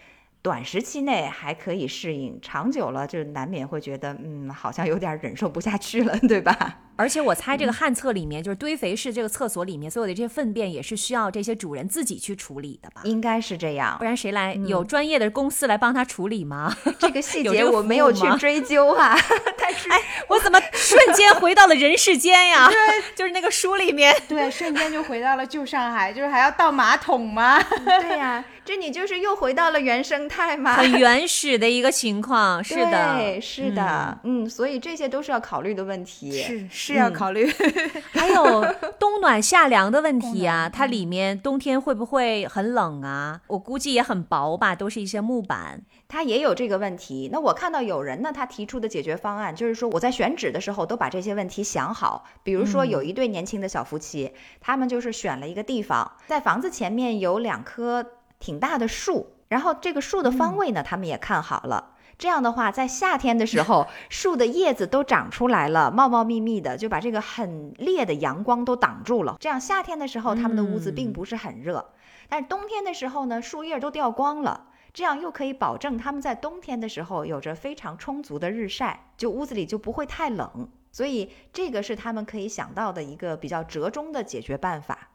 短时期内还可以适应，长久了就难免会觉得，嗯，好像有点忍受不下去了，对吧？而且我猜这嗯个旱厕里面，就是堆肥式这个厕所里面所有的这些粪便，也是需要这些主人自己去处理的吧？应该是这样不。然谁来？嗯有专业的公司来帮他处理吗？这个细节我没有去追究啊，但是我怎么瞬间回到了人世间呀？对 就是那个书里面，对，瞬间就回到了旧上海，就是还要倒马桶吗？对呀、这你就是又回到了原生态嘛。很原始的一个情况。是的，对，是的，嗯所以这些都是要考虑的问题。是是要考虑。还有冬暖夏凉的问题啊，它里面冬天会不会很冷啊？我估计也很薄吧，都是一些木板。它也有这个问题。那我看到有人呢，他提出的解决方案就是说，我在选址的时候都把这些问题想好。比如说，有一对年轻的小夫妻，他们就是选了一个地方，在房子前面有两棵挺大的树，然后这个树的方位呢，他们也看好了。这样的话，在夏天的时候，树的叶子都长出来了，茂茂密密的，就把这个很烈的阳光都挡住了。这样夏天的时候，他们的屋子并不是很热，但是冬天的时候呢，树叶都掉光了。这样又可以保证他们在冬天的时候有着非常充足的日晒，就屋子里就不会太冷。所以这个是他们可以想到的一个比较折中的解决办法。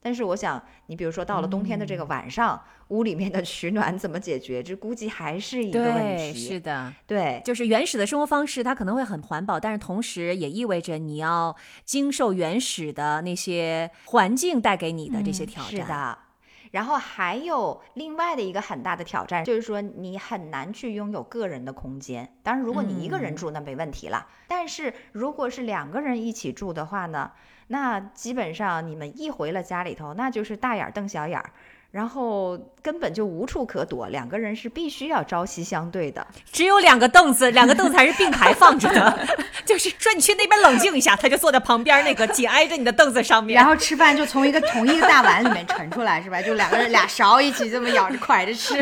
但是我想，你比如说到了冬天的这个晚上，屋里面的取暖怎么解决？这估计还是一个问对，题。是的。对，就是原始的生活方式，它可能会很环保，但是同时也意味着你要经受原始的那些环境带给你的这些挑战。是的。然后还有另外的一个很大的挑战，就是说你很难去拥有个人的空间。当然，如果你一个人住，那没问题了。但是如果是两个人一起住的话呢，那基本上你们一回了家里头，那就是大眼瞪小眼儿，然后根本就无处可躲。两个人是必须要朝夕相对的。只有两个凳子，两个凳子还是并排放着的，就是说你去那边冷静一下，他就坐在旁边那个紧挨着你的凳子上面。然后吃饭就从一个同一个大碗里面盛出来，是吧？就两个人俩勺一起这么舀着蒯着吃。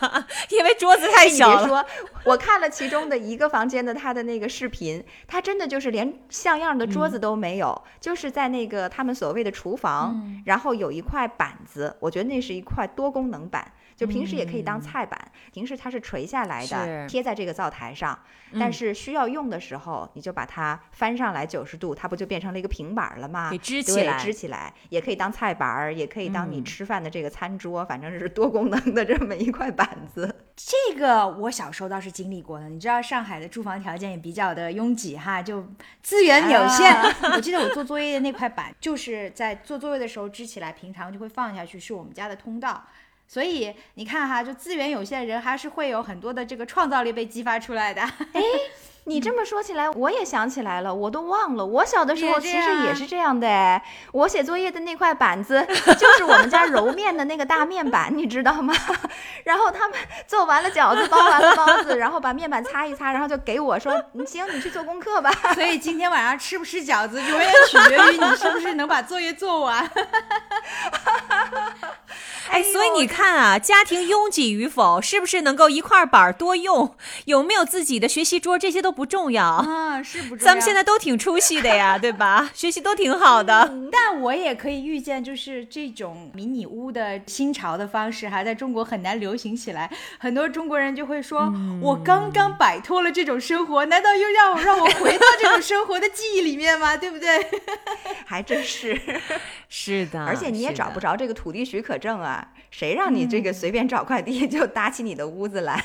因为桌子太小了，说，我看了其中的一个房间的他的那个视频，他真的就是连像样的桌子都没有，就是在那个他们所谓的厨房，然后有一块板子，我觉得那是一块多功能板。就平时也可以当菜板，平时它是垂下来的，贴在这个灶台上。但是需要用的时候，你就把它翻上来九十度，它不就变成了一个平板了吗？给支起对来支起来也可以当菜板儿，也可以当你嗯吃饭的这个餐桌，反正是多功能的这么一块板子。这个我小时候倒是经历过的，你知道上海的住房条件也比较的拥挤哈，就资源有限。我记得我做作业的那块板，就是在做作业的时候支起来，平常就会放下去，是我们家的通道。所以你看哈，就资源有限，人还是会有很多的这个创造力被激发出来的。你这么说起来，我也想起来了，我都忘了，我小的时候其实也是这样的哎。我写作业的那块板子 就是我们家揉面的那个大面板，你知道吗？然后他们做完了饺子，包完了包子，然后把面板擦一擦，然后就给我说：“你行，你去做功课吧。所以今天晚上吃不吃饺子，永远取决于你是不是能把作业做完。哎，所以你看啊，家庭拥挤与否，是不是能够一块板多用，有没有自己的学习桌，这些都不重要。啊，是不重要？咱们现在都挺出息的呀，对吧？学习都挺好的。但我也可以预见，就是这种迷你屋的新潮的方式，哈，在中国很难流行起来。很多中国人就会说：“我刚刚摆脱了这种生活，难道又让我让我回到这种生活的记忆里面吗？对不对？” 还真是，是的。而且你也找不着这个土地许可证啊，谁让你这个随便找块地就搭起你的屋子来？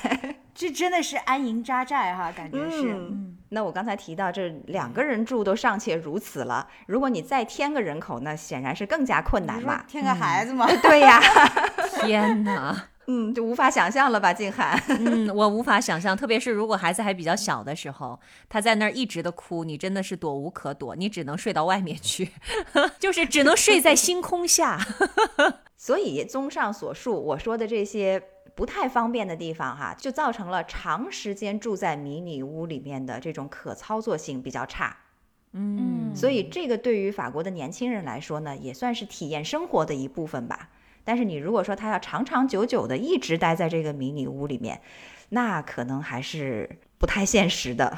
这真的是安营扎寨哈，感觉是。嗯，那我刚才提到这两个人住都尚且如此了，如果你再添个人口，那显然是更加困难嘛。添个孩子嘛，对呀，天哪！嗯，就无法想象了吧，静涵。嗯，我无法想象，特别是如果孩子还比较小的时候，他在那儿一直的哭，你真的是躲无可躲，你只能睡到外面去，就是只能睡在星空下。所以，综上所述，我说的这些不太方便的地方，哈，就造成了长时间住在迷你屋里面的这种可操作性比较差。嗯，所以，这个对于法国的年轻人来说呢，也算是体验生活的一部分吧。但是，你如果说他要长长久久的一直待在这个迷你屋里面，那可能还是不太现实的。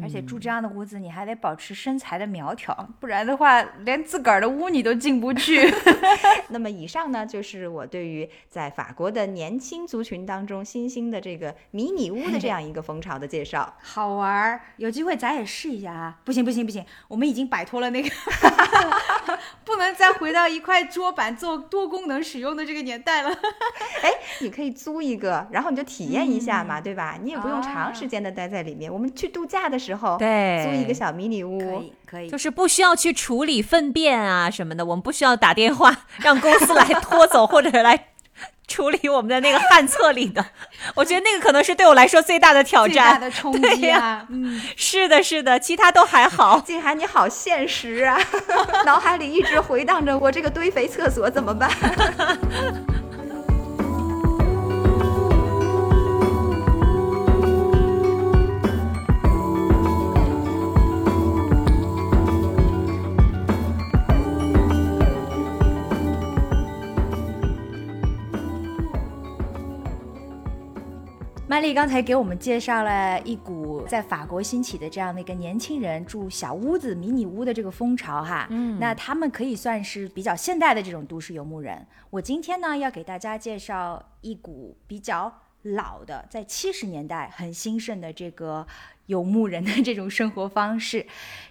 而且住这样的屋子，你还得保持身材的苗条，不然的话，连自个儿的屋你都进不去。那么，以上呢，就是我对于在法国的年轻族群当中新兴的这个迷你屋的这样一个风潮的介绍。好玩儿，有机会咱也试一下啊！不行不行不行，我们已经摆脱了那个，不能再回到一块桌板做多功能使用的这个年代了。哎，你可以租一个，然后你就体验一下嗯嘛，对吧？你也不用啊长时间的待在里面。我们去度假的时候，对租一个小迷你屋，可以可以，就是不需要去处理粪便啊什么的，我们不需要打电话让公司来拖走或者来处理我们的那个旱厕里的。我觉得那个可能是对我来说最大的挑最大战。的冲击啊！嗯，是的，是的，其他都还好。静涵，你好现实啊！脑海里一直回荡着我这个堆肥厕所怎么办？曼丽刚才给我们介绍了一股在法国兴起的这样的一个年轻人住小屋子、迷你屋的这个风潮哈，嗯，那他们可以算是比较现代的这种都市游牧人。我今天呢要给大家介绍一股比较老的，在七十年代很兴盛的这个游牧人的这种生活方式。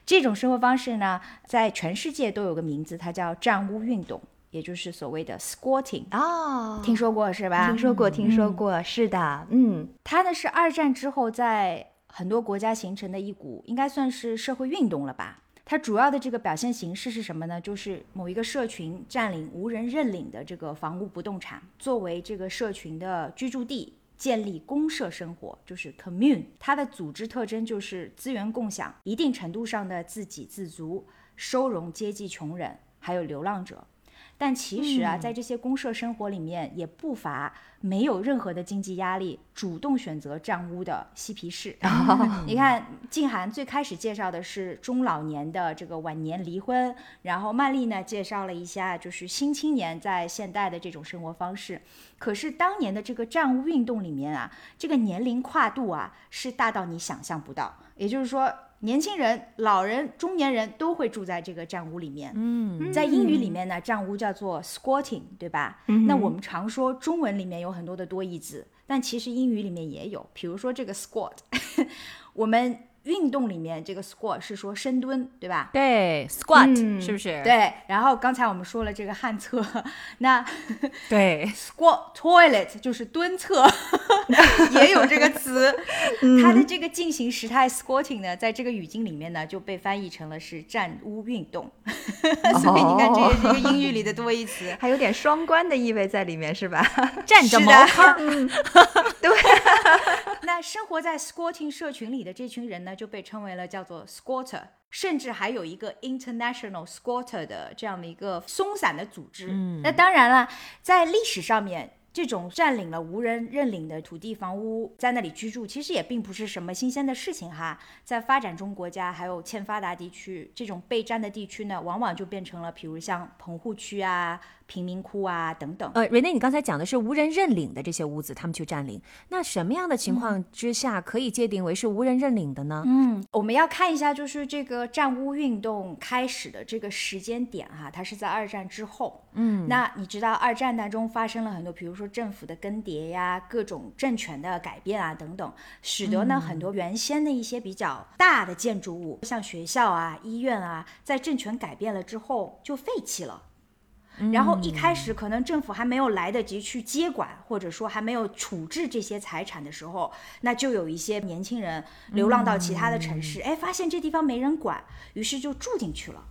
这种生活方式呢，在全世界都有个名字，它叫占屋运动，也就是所谓的 squatting。哦，听说过是吧？听说过，听说过，是的，嗯，它呢是二战之后在很多国家形成的一股，应该算是社会运动了吧。它主要的这个表现形式是什么呢？就是某一个社群占领无人认领的这个房屋不动产，作为这个社群的居住地，建立公社生活，就是 commune。它的组织特征就是资源共享，一定程度上的自给自足，收容阶级穷人，还有流浪者。但其实啊，在这些公社生活里面，也不乏没有任何的经济压力，主动选择占屋的嬉皮士。你看，静涵最开始介绍的是中老年的这个晚年离婚，然后曼丽呢介绍了一下就是新青年在现代的这种生活方式。可是当年的这个占屋运动里面啊，这个年龄跨度啊是大到你想象不到，也就是说。年轻人、老人、中年人都会住在这个站屋里面。嗯，在英语里面呢，站屋叫做 squatting，对吧？那我们常说中文里面有很多的多义字，但其实英语里面也有，比如说这个 squat，我们运动里面这个 squat 是说深蹲，对吧？对，squat、嗯是不是？对。然后刚才我们说了这个旱厕，那对 squat toilet 就是蹲厕，也有这个词。它的这个进行时态 squatting 呢，在这个语境里面呢，就被翻译成了是站屋运动。所以你看，这也是一个英语里的多义词。还有点双关的意味在里面，是吧？站着茅坑，那生活在 squatting 社群里的这群人呢，就被称为了叫做 squatter，甚至还有一个 international squatter 的这样的一个松散的组织。嗯，那当然了，在历史上面。这种占领了无人认领的土地房屋，在那里居住，其实也并不是什么新鲜的事情哈。在发展中国家还有欠发达地区，这种被占的地区呢，往往就变成了，比如像棚户区啊、贫民窟啊等等。呃，瑞内，你刚才讲的是无人认领的这些屋子，他们去占领。那什么样的情况之下可以界定为是无人认领的呢？嗯，我们要看一下，就是这个占屋运动开始的这个时间点哈，它是在二战之后。嗯，那你知道二战当中发生了很多，比如说政府的更迭呀，各种政权的改变啊等等，使得呢很多原先的一些比较大的建筑物，像学校啊、医院啊，在政权改变了之后就废弃了。然后一开始可能政府还没有来得及去接管，或者说还没有处置这些财产的时候，那就有一些年轻人流浪到其他的城市，哎，发现这地方没人管，于是就住进去了。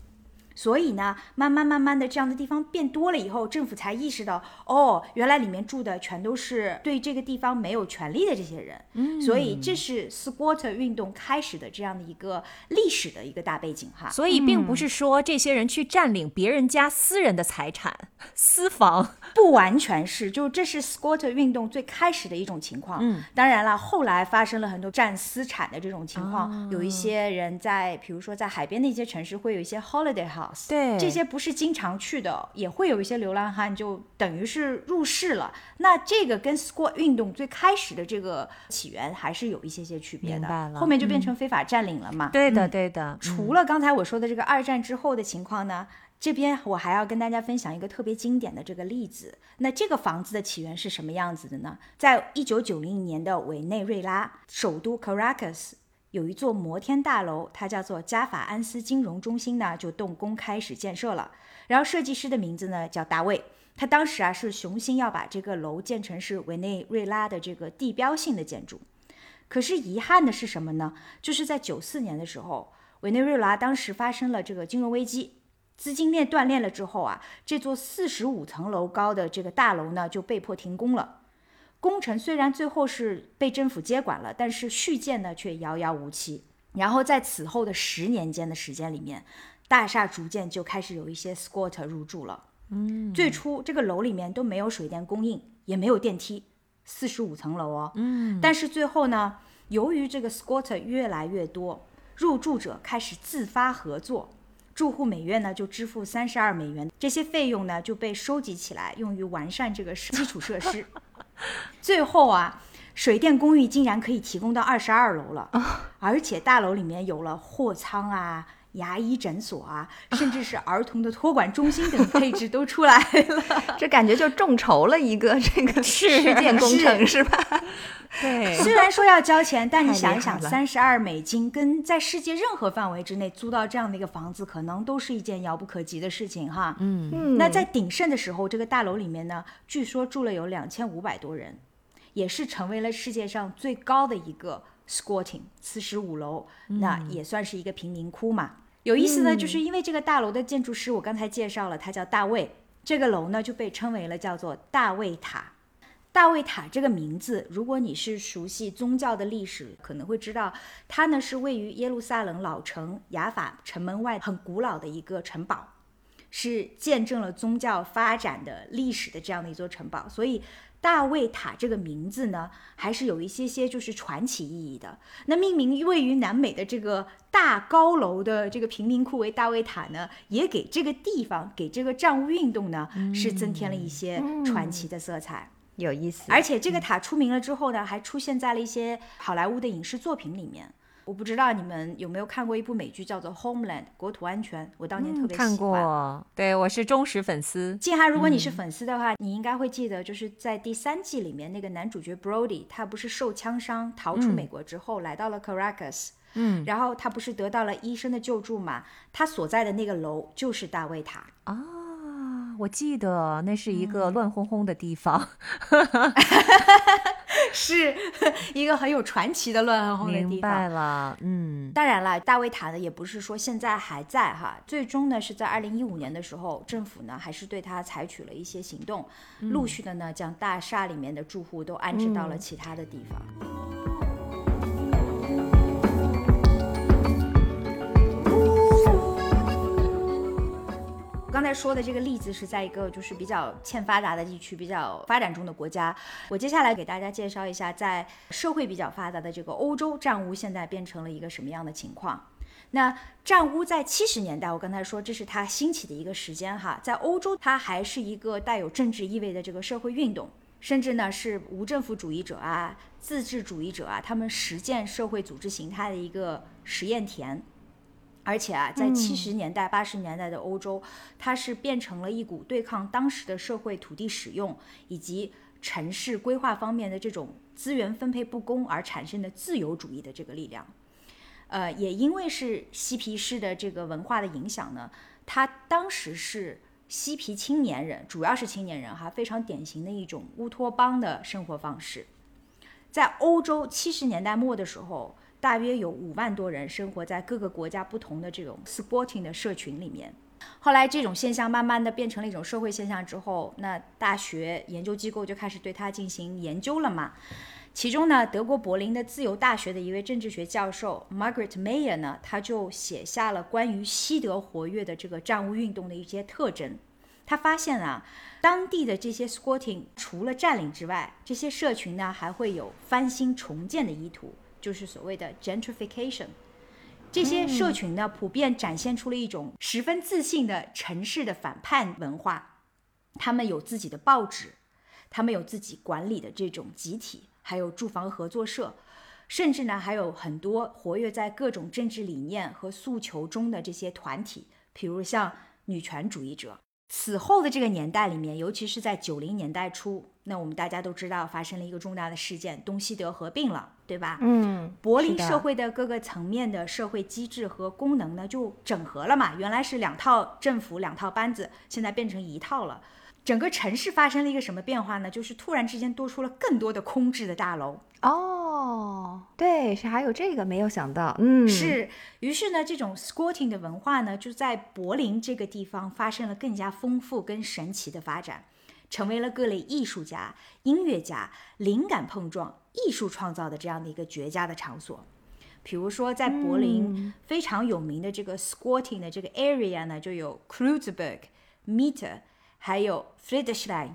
所以呢，慢慢慢慢的这样的地方变多了以后，政府才意识到，哦，原来里面住的全都是对这个地方没有权利的这些人。嗯，所以这是 squatter 运动开始的这样的一个历史的一个大背景哈。所以并不是说这些人去占领别人家私人的财产、私房，不完全是，就这是 squatter 运动最开始的一种情况。嗯，当然了，后来发生了很多占私产的这种情况，有一些人在，比如说在海边的一些城市会有一些 holiday house。对，这些不是经常去的，也会有一些流浪汉，就等于是入世了。那这个跟 squat 运动最开始的这个起源还是有一些些区别的，后面就变成非法占领了嘛。对的，对的。除了刚才我说的这个二战之后的情况呢，这边我还要跟大家分享一个特别经典的这个例子。那这个房子的起源是什么样子的呢？在一九九零年的委内瑞拉首都 Caracas。有一座摩天大楼，它叫做加法安斯金融中心呢，就动工开始建设了。然后设计师的名字呢叫大卫，他当时啊是雄心要把这个楼建成是委内瑞拉的这个地标性的建筑。可是遗憾的是什么呢？就是在九四年的时候，委内瑞拉当时发生了这个金融危机，资金链断裂了之后啊，这座四十五层楼高的这个大楼呢就被迫停工了。工程虽然最后是被政府接管了，但是续建呢却遥遥无期。然后在此后的十年间的时间里面，大厦逐渐就开始有一些 squatter 入住了。嗯，最初这个楼里面都没有水电供应，也没有电梯，四十五层楼哦。嗯，但是最后呢，由于这个 squatter 越来越多，入住者开始自发合作，住户每月呢就支付三十二美元，这些费用呢就被收集起来，用于完善这个基础设施。最后啊，水电公寓竟然可以提供到二十二楼了，而且大楼里面有了货仓啊、牙医诊所啊，甚至是儿童的托管中心等配置都出来了。这感觉就众筹了一个 这个事件工程是吧？对，虽然说要交钱，但你想一想，三十二美金跟在世界任何范围之内租到这样的一个房子，可能都是一件遥不可及的事情哈。嗯嗯。那在鼎盛的时候，这个大楼里面呢，据说住了有两千五百多人，也是成为了世界上最高的一个 squatting 四十五楼，那也算是一个贫民窟嘛。有意思呢就是因为这个大楼的建筑师，我刚才介绍了，他叫大卫，这个楼呢就被称为了叫做大卫塔。大卫塔这个名字，如果你是熟悉宗教的历史，可能会知道，它呢是位于耶路撒冷老城雅法城门外很古老的一个城堡，是见证了宗教发展的历史的这样的一座城堡。所以，大卫塔这个名字呢，还是有一些些就是传奇意义的。那命名位于南美的这个大高楼的这个贫民窟为大卫塔呢，也给这个地方，给这个战务运动呢，是增添了一些传奇的色彩。有意思，而且这个塔出名了之后呢，还出现在了一些好莱坞的影视作品里面。我不知道你们有没有看过一部美剧，叫做《Homeland》国土安全。我当年特别喜欢。看过，对我是忠实粉丝。静涵，如果你是粉丝的话，你应该会记得，就是在第三季里面那个男主角 Brody，他不是受枪伤逃出美国之后，来到了 Caracas，嗯，然后他不是得到了医生的救助嘛？他所在的那个楼就是大卫塔啊。我记得那是一个乱哄哄的地方，是 一个很有传奇的乱哄哄的地方。明白了，嗯，当然了，大卫塔呢也不是说现在还在哈，最终呢是在二零一五年的时候，政府呢还是对它采取了一些行动，陆续的呢将大厦里面的住户都安置到了其他的地方。刚才说的这个例子是在一个就是比较欠发达的地区，比较发展中的国家。我接下来给大家介绍一下，在社会比较发达的这个欧洲，占屋现在变成了一个什么样的情况。那战屋在七十年代，我刚才说这是它兴起的一个时间哈，在欧洲它还是一个带有政治意味的这个社会运动，甚至呢是无政府主义者啊、自治主义者啊，他们实践社会组织形态的一个实验田。而且啊，在七十年代、八十年代的欧洲，它是变成了一股对抗当时的社会土地使用以及城市规划方面的这种资源分配不公而产生的自由主义的这个力量。呃，也因为是嬉皮士的这个文化的影响呢，它当时是嬉皮青年人，主要是青年人哈，非常典型的一种乌托邦的生活方式。在欧洲七十年代末的时候。大约有五万多人生活在各个国家不同的这种 sporting 的社群里面。后来这种现象慢慢的变成了一种社会现象之后，那大学研究机构就开始对它进行研究了嘛。其中呢，德国柏林的自由大学的一位政治学教授 Margaret Mayer 呢，他就写下了关于西德活跃的这个战屋运动的一些特征。他发现啊，当地的这些 squatting 除了占领之外，这些社群呢还会有翻新重建的意图。就是所谓的 gentrification，这些社群呢，普遍展现出了一种十分自信的城市的反叛文化。他们有自己的报纸，他们有自己管理的这种集体，还有住房合作社，甚至呢，还有很多活跃在各种政治理念和诉求中的这些团体，比如像女权主义者。此后的这个年代里面，尤其是在九零年代初，那我们大家都知道发生了一个重大的事件，东西德合并了，对吧？嗯，柏林社会的各个层面的社会机制和功能呢，就整合了嘛。原来是两套政府两套班子，现在变成一套了。整个城市发生了一个什么变化呢？就是突然之间多出了更多的空置的大楼。哦，对，是还有这个没有想到，嗯，是。于是呢，这种 squatting 的文化呢，就在柏林这个地方发生了更加丰富跟神奇的发展，成为了各类艺术家、音乐家灵感碰撞、艺术创造的这样的一个绝佳的场所。比如说，在柏林非常有名的这个 squatting 的这个 area 呢，就有 Kreuzberg、Mitte，还有 Friedrichshain，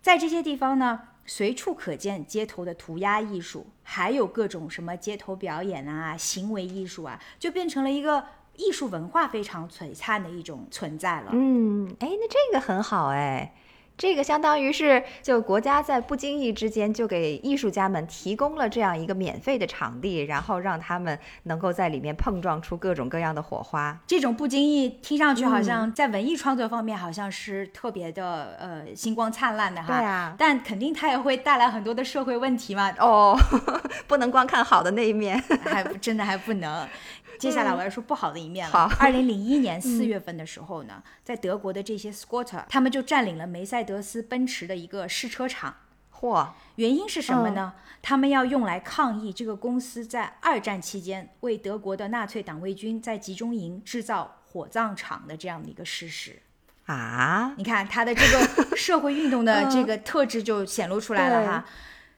在这些地方呢。随处可见街头的涂鸦艺术，还有各种什么街头表演啊、行为艺术啊，就变成了一个艺术文化非常璀璨的一种存在了。嗯，哎，那这个很好哎。这个相当于是，就国家在不经意之间就给艺术家们提供了这样一个免费的场地，然后让他们能够在里面碰撞出各种各样的火花。这种不经意听上去好像在文艺创作方面好像是特别的呃星光灿烂的哈。对啊。但肯定它也会带来很多的社会问题嘛。哦，不能光看好的那一面，还真的还不能。接下来我要说不好的一面了。好，二零零一年四月份的时候呢，在德国的这些 squatter，他们就占领了梅赛德斯奔驰的一个试车场。嚯！原因是什么呢？他们要用来抗议这个公司在二战期间为德国的纳粹党卫军在集中营制造火葬场的这样的一个事实。啊！你看他的这个社会运动的 这个特质就显露出来了哈。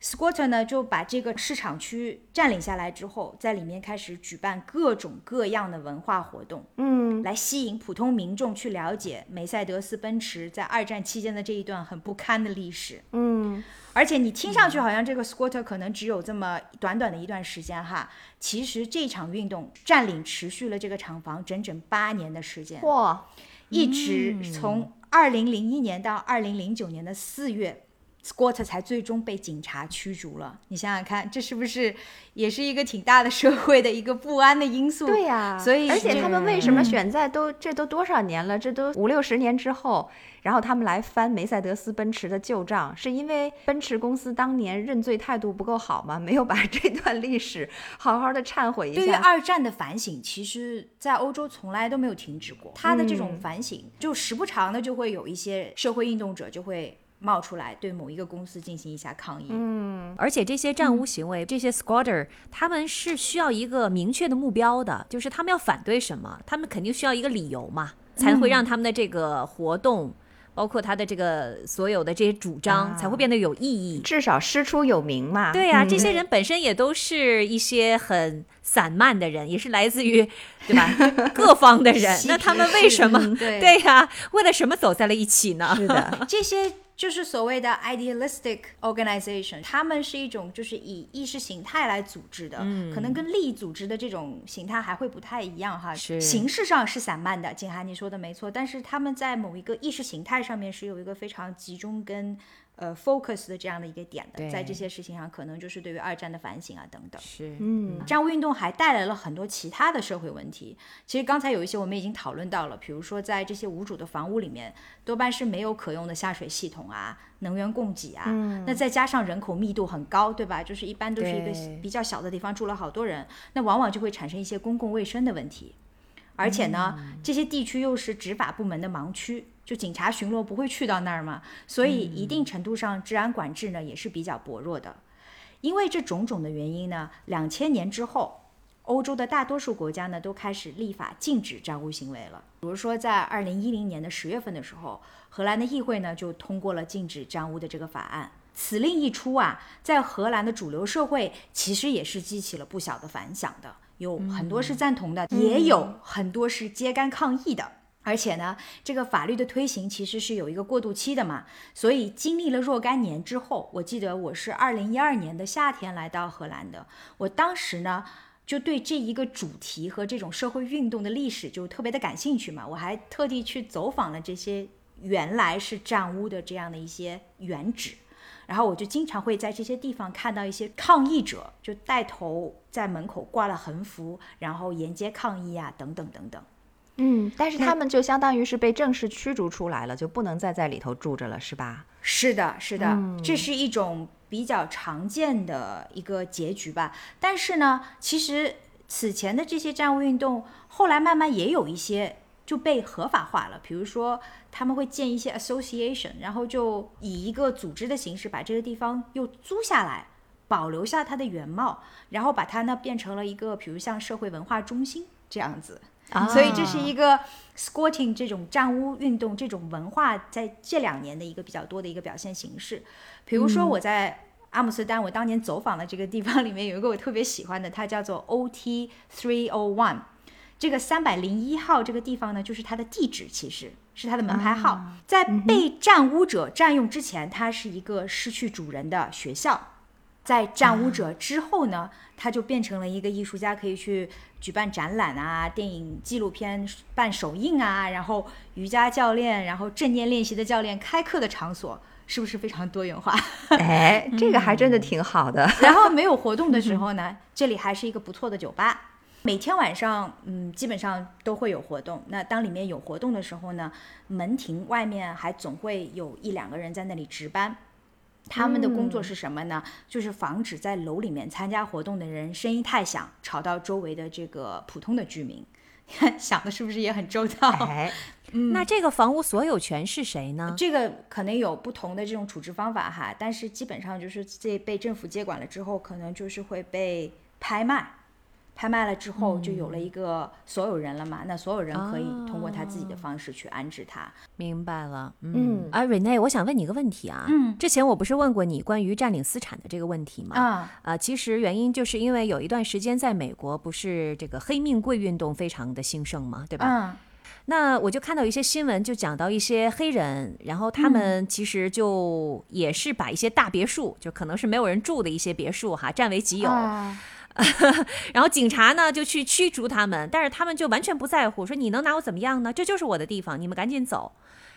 Squatter 呢就把这个市场区占领下来之后，在里面开始举办各种各样的文化活动，嗯，来吸引普通民众去了解梅赛德斯奔驰在二战期间的这一段很不堪的历史，嗯，而且你听上去好像这个 Squatter 可能只有这么短短的一段时间哈，其实这场运动占领持续了这个厂房整整八年的时间，哇，一直从二零零一年到二零零九年的四月。Squatter 才最终被警察驱逐了。你想想看，这是不是也是一个挺大的社会的一个不安的因素？对呀，所以而且他们为什么选在都这都多少年了？这都五六十年之后，然后他们来翻梅赛德斯奔驰的旧账，是因为奔驰公司当年认罪态度不够好吗？没有把这段历史好好的忏悔一下。对于二战的反省，其实在欧洲从来都没有停止过。他的这种反省，就时不常的就会有一些社会运动者就会。冒出来对某一个公司进行一下抗议，嗯，而且这些占屋行为，这些 squatter 他们是需要一个明确的目标的，就是他们要反对什么，他们肯定需要一个理由嘛，才会让他们的这个活动，包括他的这个所有的这些主张才会变得有意义，至少师出有名嘛。对呀，这些人本身也都是一些很散漫的人，也是来自于对吧？各方的人，那他们为什么对。对呀？为了什么走在了一起呢？是的，这些。就是所谓的 idealistic organization，他们是一种就是以意识形态来组织的，可能跟利益组织的这种形态还会不太一样哈。是形式上是散漫的，景涵你说的没错，但是他们在某一个意识形态上面是有一个非常集中跟呃 focus 的这样的一个点的，在这些事情上，可能就是对于二战的反省啊等等。是，嗯战务运动还带来了很多其他的社会问题。其实刚才有一些我们已经讨论到了，比如说在这些无主的房屋里面，多半是没有可用的下水系统啊、能源供给啊。那再加上人口密度很高，对吧？就是一般都是一个比较小的地方住了好多人，那往往就会产生一些公共卫生的问题。而且呢，这些地区又是执法部门的盲区，就警察巡逻不会去到那儿嘛，所以一定程度上治安管制呢也是比较薄弱的。因为这种种的原因呢，两千年之后，欧洲的大多数国家呢都开始立法禁止占污行为了。比如说，在二零一零年的十月份的时候，荷兰的议会呢就通过了禁止占污的这个法案。此令一出啊，在荷兰的主流社会其实也是激起了不小的反响的，有很多是赞同的，也有很多是揭竿抗议的。而且呢，这个法律的推行其实是有一个过渡期的嘛，所以经历了若干年之后，我记得我是二零一二年的夏天来到荷兰的，我当时呢就对这一个主题和这种社会运动的历史就特别的感兴趣嘛，我还特地去走访了这些原来是占屋的这样的一些原址。然后我就经常会在这些地方看到一些抗议者，就带头在门口挂了横幅，然后沿街抗议啊，等等等等。嗯，但是他们就相当于是被正式驱逐出来了，就不能再在里头住着了，是吧？是的，是的，这是一种比较常见的一个结局吧。但是呢，其实此前的这些占污运动，后来慢慢也有一些就被合法化了。比如说，他们会建一些 association，然后就以一个组织的形式把这个地方又租下来，保留下它的原貌，然后把它呢变成了一个，比如像社会文化中心这样子。所以这是一个 squatting 这种占屋运动这种文化在这两年的一个比较多的一个表现形式。比如说我在阿姆斯特丹，我当年走访的这个地方里面有一个我特别喜欢的，它叫做 OT Three O One。这个三百零一号这个地方呢，就是它的地址，其实是它的门牌号。在被占污者占用之前，它是一个失去主人的学校。在占污者之后呢，它就变成了一个艺术家可以去举办展览啊、电影、纪录片办首映啊，然后瑜伽教练，然后正念练习的教练开课的场所，是不是非常多元化？哎，这个还真的挺好的。然后没有活动的时候呢，这里还是一个不错的酒吧。每天晚上，嗯，基本上都会有活动。那当里面有活动的时候呢，门庭外面还总会有一两个人在那里值班。他们的工作是什么呢？就是防止在楼里面参加活动的人声音太响，吵到周围的这个普通的居民。想的是不是也很周到？哎，那这个房屋所有权是谁呢？这个可能有不同的这种处置方法哈，但是基本上就是这被政府接管了之后，可能就是会被拍卖。拍卖了之后，就有了一个所有人了嘛？那所有人可以通过他自己的方式去安置他。明白了，嗯啊，Rene，我想问你一个问题啊，嗯之前我不是问过你关于占领私产的这个问题吗？啊，啊，其实原因就是因为有一段时间在美国不是这个黑命贵运动非常的兴盛嘛，对吧？嗯那我就看到一些新闻，就讲到一些黑人，然后他们其实就也是把一些大别墅，就可能是没有人住的一些别墅哈，占为己有。啊 然后警察呢就去驱逐他们，但是他们就完全不在乎，说你能拿我怎么样呢？这就是我的地方，你们赶紧走。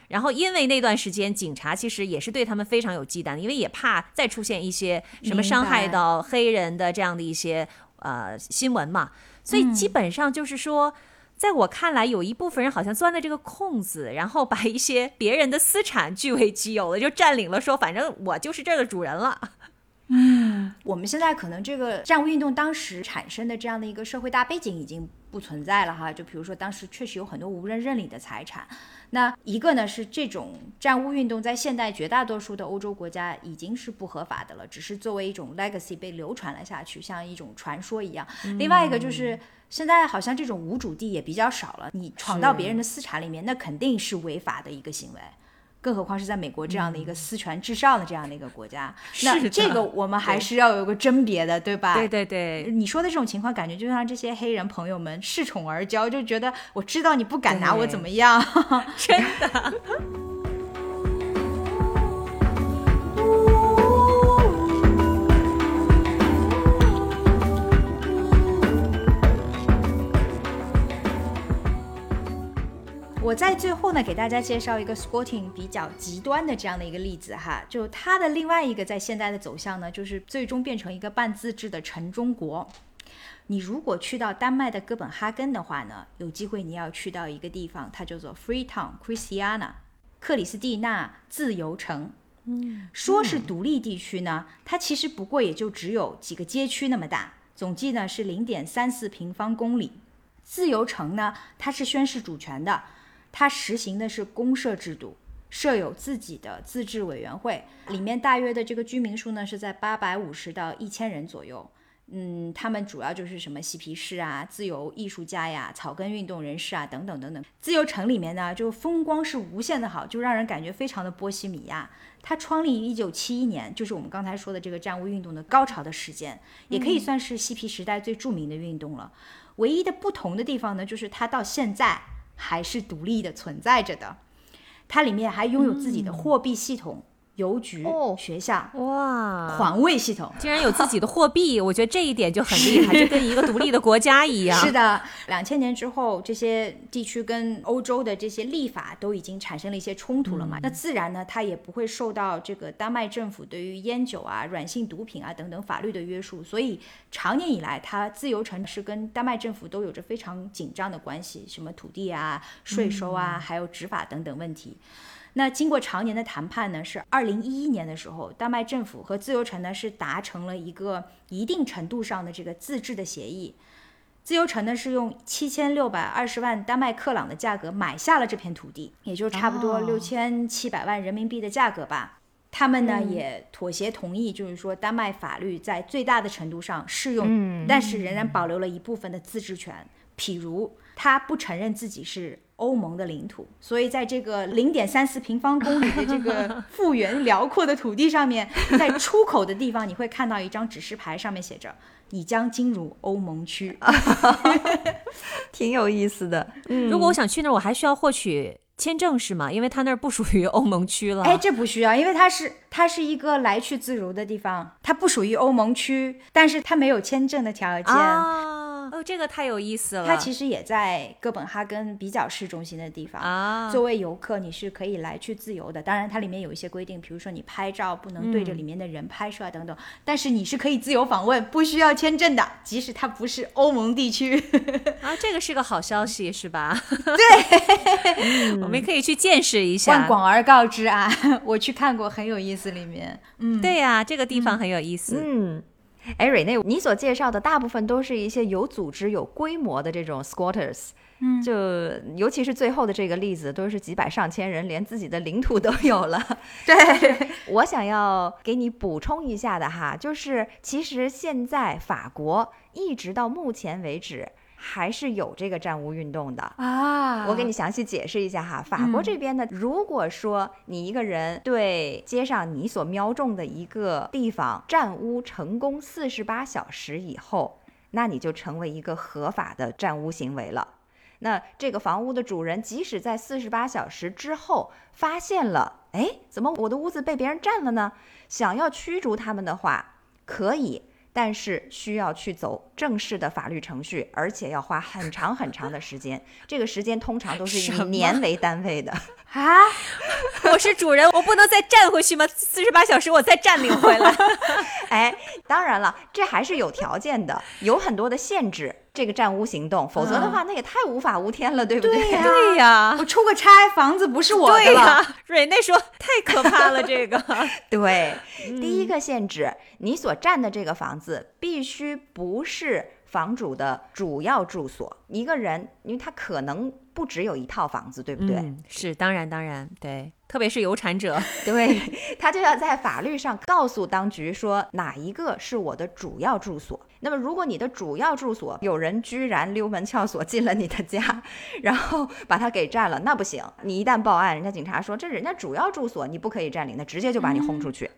然后因为那段时间，警察其实也是对他们非常有忌惮的，因为也怕再出现一些什么伤害到黑人的这样的一些呃新闻嘛，所以基本上就是说。在我看来，有一部分人好像钻了这个空子，然后把一些别人的私产据为己有了，就占领了，说反正我就是这儿的主人了。我们现在可能这个占污运动当时产生的这样的一个社会大背景已经不存在了哈，就比如说当时确实有很多无人认领的财产。那一个呢是这种占污运动在现代绝大多数的欧洲国家已经是不合法的了，只是作为一种 legacy 被流传了下去，像一种传说一样。另外一个就是现在好像这种无主地也比较少了，你闯到别人的私产里面，那肯定是违法的一个行为。更何况是在美国这样的一个私权至上的这样的一个国家，那这个我们还是要有个甄别的，对吧？对对对，你说的这种情况，感觉就像这些黑人朋友们恃宠而骄，就觉得我知道你不敢拿我怎么样。真的。我在最后呢，给大家介绍一个 squatting 比较极端的这样的一个例子哈，就它的另外一个在现在的走向呢，就是最终变成一个半自治的城中国。你如果去到丹麦的哥本哈根的话呢，有机会你要去到一个地方，它叫做 Freetown Christiana，克里斯蒂娜自由城。嗯，说是独立地区呢，它其实不过也就只有几个街区那么大，总计呢是零点三四平方公里。自由城呢，它是宣示主权的，它实行的是公社制度，设有自己的自治委员会，里面大约的这个居民数呢是在八百五十到一千人左右。嗯，他们主要就是什么嬉皮士啊、自由艺术家呀、草根运动人士啊等等等等。自由城里面呢，就风光是无限的好，就让人感觉非常的波西米亚。它创立于一九七一年，就是我们刚才说的这个战务运动的高潮的时间，也可以算是嬉皮时代最著名的运动了。唯一的不同的地方呢，就是它到现在还是独立的存在着的，它里面还拥有自己的货币系统。邮局、学校，哇，环卫系统竟然有自己的货币，我觉得这一点就很厉害，就跟一个独立的国家一样。是的，两千年之后，这些地区跟欧洲的这些立法都已经产生了一些冲突了嘛？那自然呢，它也不会受到这个丹麦政府对于烟酒啊、软性毒品啊等等法律的约束，所以长年以来，它自由城市跟丹麦政府都有着非常紧张的关系，什么土地啊、税收啊，还有执法等等问题。那经过常年的谈判呢，是二零一一年的时候，丹麦政府和自由城呢是达成了一个一定程度上的这个自治的协议。自由城呢是用七千六百二十万丹麦克朗的价格买下了这片土地，也就差不多六千七百万人民币的价格吧。他们呢也妥协同意，就是说丹麦法律在最大的程度上适用，但是仍然保留了一部分的自治权，譬如他不承认自己是。欧盟的领土，所以在这个零点三四平方公里的这个 幅员辽阔的土地上面，在出口的地方，你会看到一张指示牌，上面写着“你将进入欧盟区”，挺有意思的。嗯，如果我想去那儿，我还需要获取签证是吗？因为它那儿不属于欧盟区了。哎，这不需要，因为它是它是一个来去自如的地方，它不属于欧盟区，但是它没有签证的条件。哦，这个太有意思了。它其实也在哥本哈根比较市中心的地方啊。作为游客，你是可以来去自由的。当然，它里面有一些规定，比如说你拍照不能对着里面的人拍摄等等。但是你是可以自由访问，不需要签证的，即使它不是欧盟地区。啊，这个是个好消息，是吧？对，我们可以去见识一下。万广而告之啊，我去看过，很有意思。里面，嗯，对呀，这个地方很有意思。嗯。哎，瑞内，你所介绍的大部分都是一些有组织、有规模的这种 squatters，嗯，就尤其是最后的这个例子，都是几百上千人，连自己的领土都有了。对，我想要给你补充一下的哈，就是其实现在法国一直到目前为止。还是有这个占屋运动的啊！我给你详细解释一下哈。法国这边呢，如果说你一个人对街上你所瞄中的一个地方占屋成功四十八小时以后，那你就成为一个合法的占屋行为了。那这个房屋的主人即使在四十八小时之后发现了，哎，怎么我的屋子被别人占了呢？想要驱逐他们的话，可以。但是需要去走正式的法律程序，而且要花很长很长的时间。这个时间通常都是以年为单位的 啊！我是主人，我不能再站回去吗？四十八小时我再占领回来？哎，当然了，这还是有条件的，有很多的限制。这个占屋行动，否则的话，那也太无法无天了，对不对？对呀，对呀，我出个差，房子不是我的了。瑞内说：“太可怕了，这个。”对，第一个限制，你所占的这个房子必须不是房主的主要住所。一个人，因为他可能不只有一套房子，对不对？是，当然，当然，对。特别是有产者，对他就要在法律上告诉当局说哪一个是我的主要住所。那么，如果你的主要住所有人居然溜门撬锁进了你的家，然后把它给占了，那不行。你一旦报案，人家警察说这人家主要住所，你不可以占领，那直接就把你轰出去。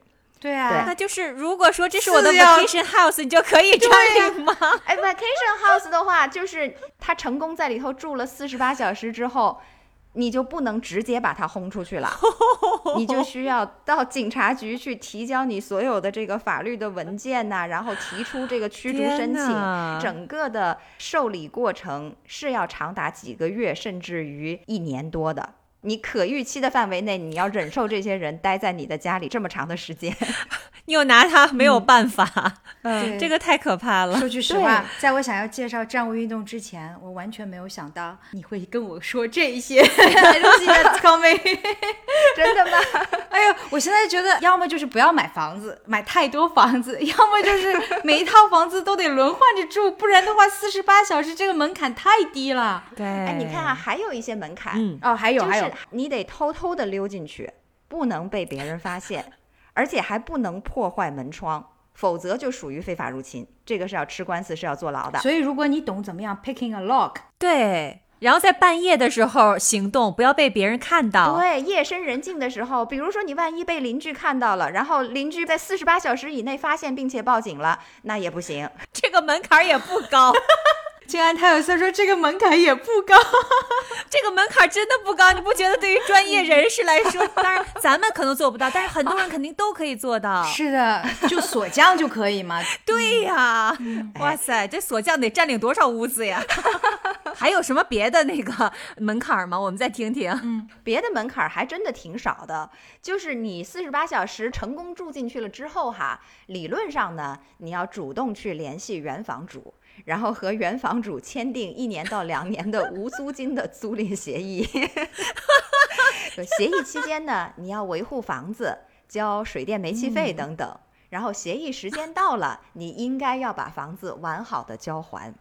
对啊，那就是如果说这是我的 vacation house，你就可以占领吗？哎，vacation house 的话，就是他成功在里头住了四十八小时之后。你就不能直接把他轰出去了，你就需要到警察局去提交你所有的这个法律的文件呐、然后提出这个驱逐申请，整个的受理过程是要长达几个月，甚至于一年多的。你可预期的范围内，你要忍受这些人待在你的家里这么长的时间，你又拿他没有办法，嗯这个太可怕了。说句实话，在我想要介绍战务运动之前，我完全没有想到你会跟我说这一些。See that's coming 真的吗？哎呦，我现在觉得，要么就是不要买房子，买太多房子；要么就是每一套房子都得轮换着住，不然的话，四十八小时这个门槛太低了。对，哎，你看啊，还有一些门槛，嗯，哦，还有就还有是，你得偷偷的溜进去，不能被别人发现，而且还不能破坏门窗，否则就属于非法入侵，这个是要吃官司，是要坐牢的。所以如果你懂怎么样 picking a lock，对。然后在半夜的时候行动，不要被别人看到。对，夜深人静的时候，比如说你万一被邻居看到了，然后邻居在四十八小时以内发现并且报警了，那也不行。这个门槛也不高，静安泰有色说这个门槛也不高。这个门槛真的不高。你不觉得对于专业人士来说，当然咱们可能做不到，但是很多人肯定都可以做到。是的，就锁匠就可以嘛。对呀，哇塞，这锁匠得占领多少屋子呀？还有什么别的那个门槛吗？我们再听听。嗯别的门槛还真的挺少的，就是你四十八小时成功住进去了之后哈，理论上呢，你要主动去联系原房主，然后和原房主签订一年到两年的无租金的租赁协议。就协议期间呢，你要维护房子，交水电煤气费等等。然后协议时间到了，你应该要把房子完好的交还。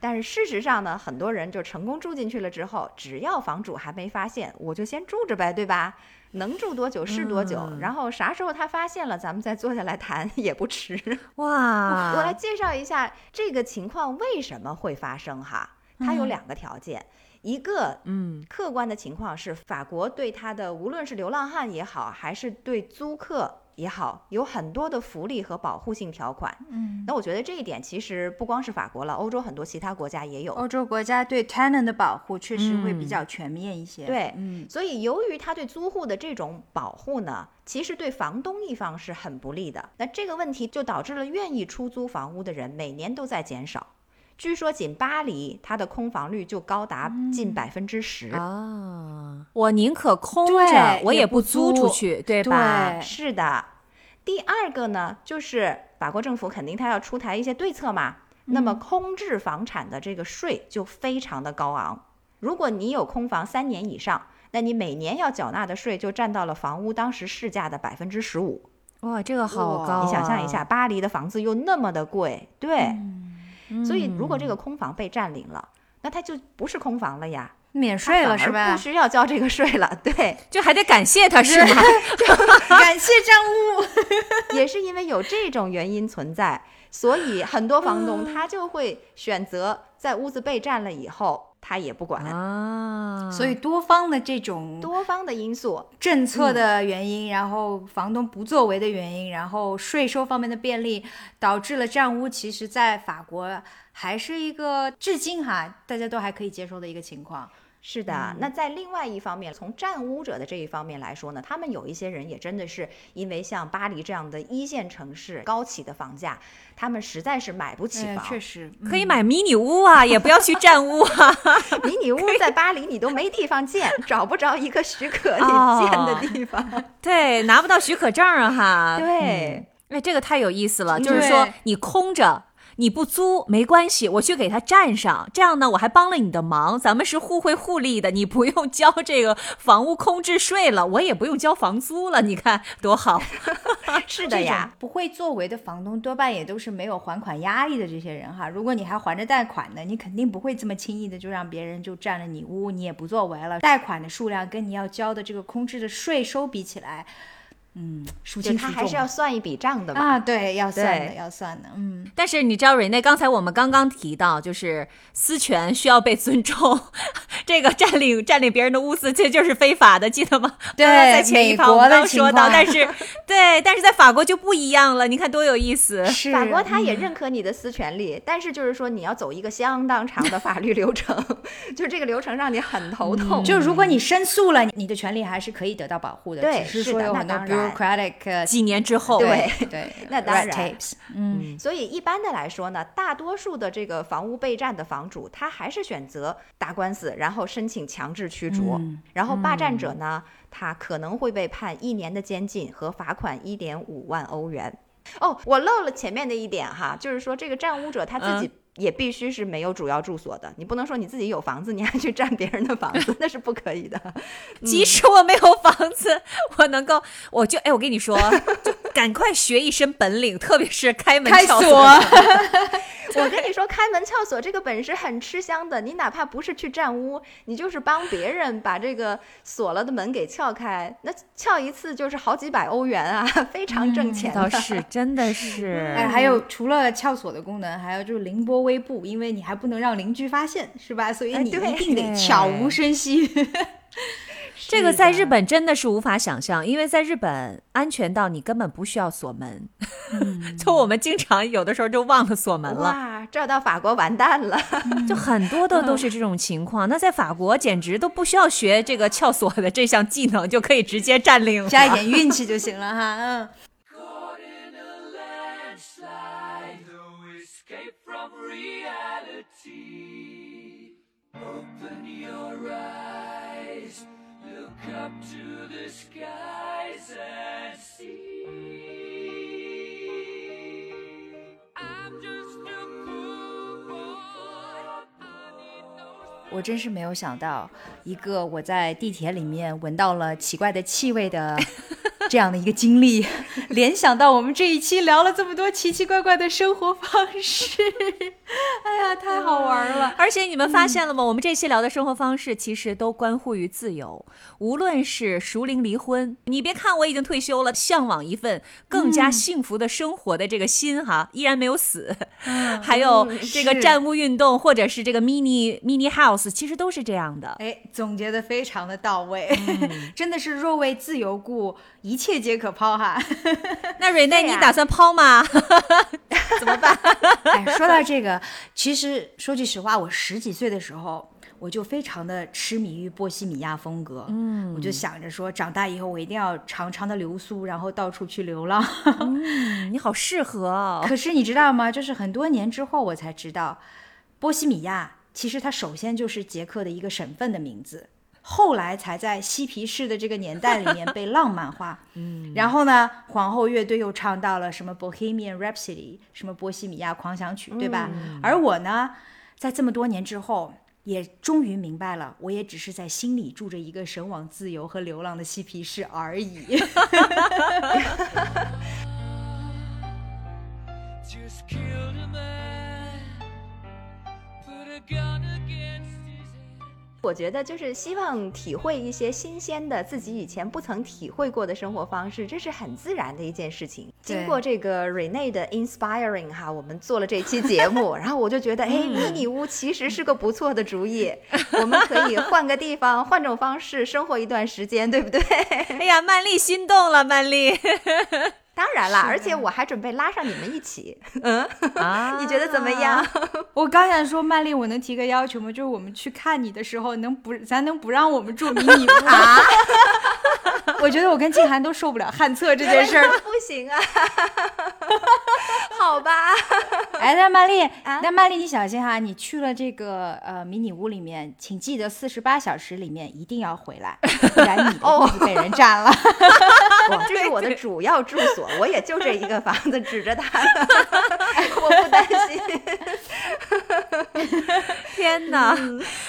但是事实上呢，很多人就成功住进去了之后，只要房主还没发现，我就先住着呗，对吧？能住多久是多久，然后啥时候他发现了，咱们再坐下来谈 也不迟。哇，我来介绍一下这个情况为什么会发生哈，它有两个条件。一个，嗯，客观的情况是，法国对他的无论是流浪汉也好，还是对租客也好，有很多的福利和保护性条款。嗯，那我觉得这一点其实不光是法国了，欧洲很多其他国家也有。欧洲国家对 tenant 的保护确实会比较全面一些。对，嗯，所以由于他对租户的这种保护呢，其实对房东一方是很不利的。那这个问题就导致了愿意出租房屋的人每年都在减少。据说仅巴黎，它的空房率就高达近百分之十。啊，我宁可空着，我也也不租出去，对吧？对是的。第二个呢，就是法国政府肯定它要出台一些对策嘛。那么空置房产的这个税就非常的高昂。如果你有空房三年以上，那你每年要缴纳的税就占到了房屋当时市价的百分之十五。哇，这个好高、啊！你想象一下，，巴黎的房子又那么的贵，对，嗯所以如果这个空房被占领了，那它就不是空房了呀，免税了是吧不？需要交这个税了，对。就还得感谢他是吗？感谢账务。也是因为有这种原因存在，所以很多房东他就会选择在屋子被占了以后，他也不管。啊，所以多方的这种多方的因素，政策的原因，然后房东不作为的原因，然后税收方面的便利，导致了占屋，其实在法国还是一个至今哈大家都还可以接受的一个情况。是的。那在另外一方面，从占屋者的这一方面来说呢，他们有一些人也真的是因为像巴黎这样的一线城市高起的房价，他们实在是买不起哎房。确实可以买迷你屋啊，也不要去占屋啊。迷你屋在巴黎你都没地方建，找不着一个许可你哦建的地方。对，拿不到许可证啊，哈。对，哎，这个太有意思了，就是说你空着。你不租没关系，我去给他占上，这样呢，我还帮了你的忙，咱们是互惠互利的。你不用交这个房屋空置税了，我也不用交房租了，你看多好。是的呀。不会作为的房东多半也都是没有还款压力的这些人哈。如果你还还着贷款呢，你肯定不会这么轻易的就让别人就占了你屋，你也不作为了。贷款的数量跟你要交的这个空置的税收比起来，嗯，孰就他轻孰重还是要算一笔账的嘛。啊，对，要算的，要算的，嗯，但是你知道，瑞内，刚才我们刚刚提到，就是私权需要被尊重，这个占领占领别人的屋子，这就是非法的，记得吗？对 在前一美趴我们刚说到，但是 对，但是在法国就不一样了，你看多有意思。是法国他也认可你的私权利，但是就是说你要走一个相当长的法律流程，就这个流程让你很头痛。就如果你申诉了，你的权利还是可以得到保护的，对只是是的那说有很多当然 bureaucratic 呃几年之后，对对，那当然 tapes，嗯，所以一般的来说呢，大多数的这个房屋被占的房主，他还是选择打官司，然后申请强制驱逐。然后霸占者呢，他可能会被判一年的监禁和罚款一点五万欧元。哦，我漏了前面的一点哈，就是说这个占屋者他自己也必须是没有主要住所的，你不能说你自己有房子，你还去占别人的房子，那是不可以的。即使我没有房子，我能够，我就哎，我跟你说，就赶快学一身本领，特别是开门撬锁，我跟你说，开门撬锁这个本事很吃香的。你哪怕不是去占屋，你就是帮别人把这个锁了的门给撬开，那撬一次就是好几百欧元啊，非常挣钱的。倒是真的是，哎，还有除了撬锁的功能，还有就是凌波微步，因为你还不能让邻居发现，是吧？所以你一定得悄无声息。这个在日本真的是无法想象，因为在日本安全到你根本不需要锁门，就我们经常有的时候就忘了锁门了，哇，这到法国完蛋了。就很多的都是这种情况。那在法国简直都不需要学这个撬锁的这项技能，就可以直接占领了。加一点运气就行了哈，嗯。Up to the sky，我真是没有想到，一个我在地铁里面闻到了奇怪的气味的 这样的一个经历，联想到我们这一期聊了这么多奇奇怪怪的生活方式，哎呀，太好玩了。而且你们发现了吗？我们这期聊的生活方式其实都关乎于自由，无论是熟龄离婚，你别看我已经退休了，向往一份更加幸福的生活的这个心哈，依然没有死。还有这个是占屋运动，或者是这个 mini mini house，其实都是这样的。哎，总结的非常的到位，真的是若为自由故，一切皆可抛哈。那瑞内，你打算抛吗？怎么办？哎，说到这个，其实说句实话，我十几岁的时候。我就非常的痴迷于波西米亚风格，嗯，我就想着说，长大以后我一定要长长的流苏，然后到处去流浪。你好适合哦。可是你知道吗？就是很多年之后我才知道，波西米亚其实它首先就是捷克的一个省份的名字，后来才在嬉皮士的这个年代里面被浪漫化。嗯，然后呢，皇后乐队又唱到了什么 Bohemian Rhapsody，什么波西米亚狂想曲，对吧？而我呢，在这么多年之后。也终于明白了，我也只是在心里住着一个神往自由和流浪的嬉皮士而已。我觉得就是希望体会一些新鲜的自己以前不曾体会过的生活方式，这是很自然的一件事情。经过这个 Rene 的 inspiring 哈，我们做了这期节目，然后我就觉得，哎，迷你屋其实是个不错的主意，我们可以换个地方，换种方式生活一段时间，对不对？哎呀，曼丽心动了，曼丽当然啦，而且我还准备拉上你们一起，嗯，啊你觉得怎么样？我刚想说，曼丽，我能提个要求吗？就是我们去看你的时候，能不咱能不让我们住迷你屋 啊？我觉得我跟静涵都受不了旱厕这件事儿。不行啊，好吧。哎，那曼丽，啊那曼丽你小心哈，你去了这个呃迷你屋里面，请记得四十八小时里面一定要回来，不然你的屋子被人占了。哇，这是我的主要住所，我也就这一个房子，指着它呢，我不担心。天哪！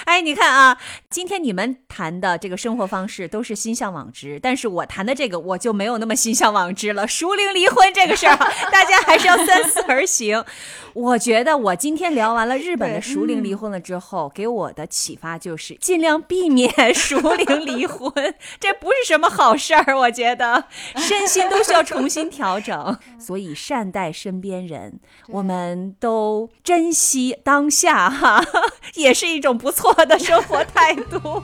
哎，你看啊，今天你们谈的这个生活方式都是心向往之，但是我谈的这个我就没有那么心向往之了。熟龄离婚这个事儿啊，大家还是要三思而行。我觉得我今天聊完了日本的熟龄离婚了之后，给我的启发就是尽量避免 熟龄离婚，这不是什么好事儿。我觉得身心都需要重新调整，所以善待身边人，我们都珍惜当当下哈也是一种不错的生活态度。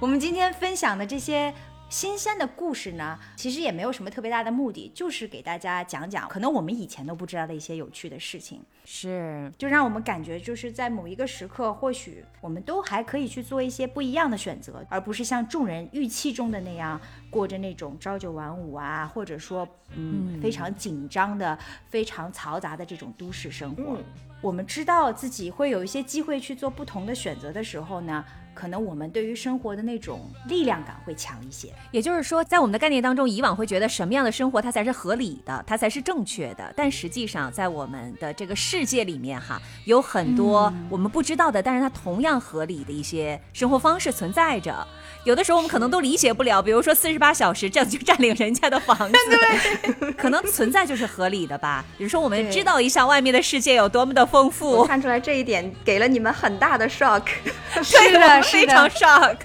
我们今天分享的这些新鲜的故事呢，其实也没有什么特别大的目的，就是给大家讲讲可能我们以前都不知道的一些有趣的事情，是，就让我们感觉就是在某一个时刻，或许我们都还可以去做一些不一样的选择，而不是像众人预期中的那样过着那种朝九晚五啊，或者说嗯非常紧张的、非常嘈杂的这种都市生活。我们知道自己会有一些机会去做不同的选择的时候呢，可能我们对于生活的那种力量感会强一些。也就是说，在我们的概念当中，以往会觉得什么样的生活它才是合理的，它才是正确的。但实际上，在我们的这个世界里面，哈，有很多我们不知道的，但是它同样合理的一些生活方式存在着。有的时候我们可能都理解不了，比如说四十八小时这样就占领人家的房子，对，可能存在就是合理的吧。比如说，我们知道一下外面的世界有多么的丰我富，看出来这一点给了你们很大的 shock。是的，是非常。shock。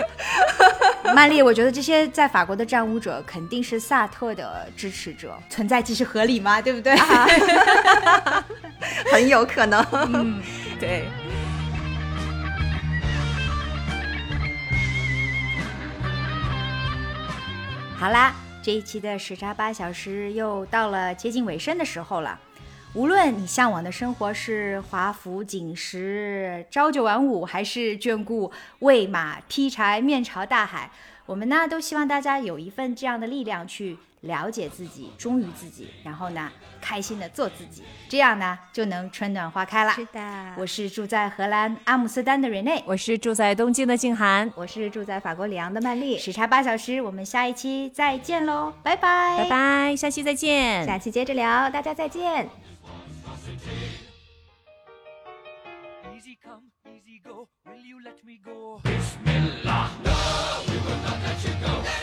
曼丽，我觉得这些在法国的战舞者肯定是萨特的支持者，存在即是合理嘛，对不对？很有可能。对。好啦，这一期的时差八小时又到了接近尾声的时候了。无论你向往的生活是华服锦时、朝九晚五，还是眷顾喂马、劈柴、面朝大海，我们呢都希望大家有一份这样的力量去了解自己、忠于自己，然后呢开心的做自己，这样呢就能春暖花开啦。是的，我是住在荷兰阿姆斯特丹的 Rene，我是住在东京的静涵，我是住在法国里昂的曼丽，时差八小时，我们下一期再见喽，拜拜，拜拜，下期再见。下期接着聊，大家再见。Easy come, easy go, will you let me go? Bismillah, no, we will not let you go.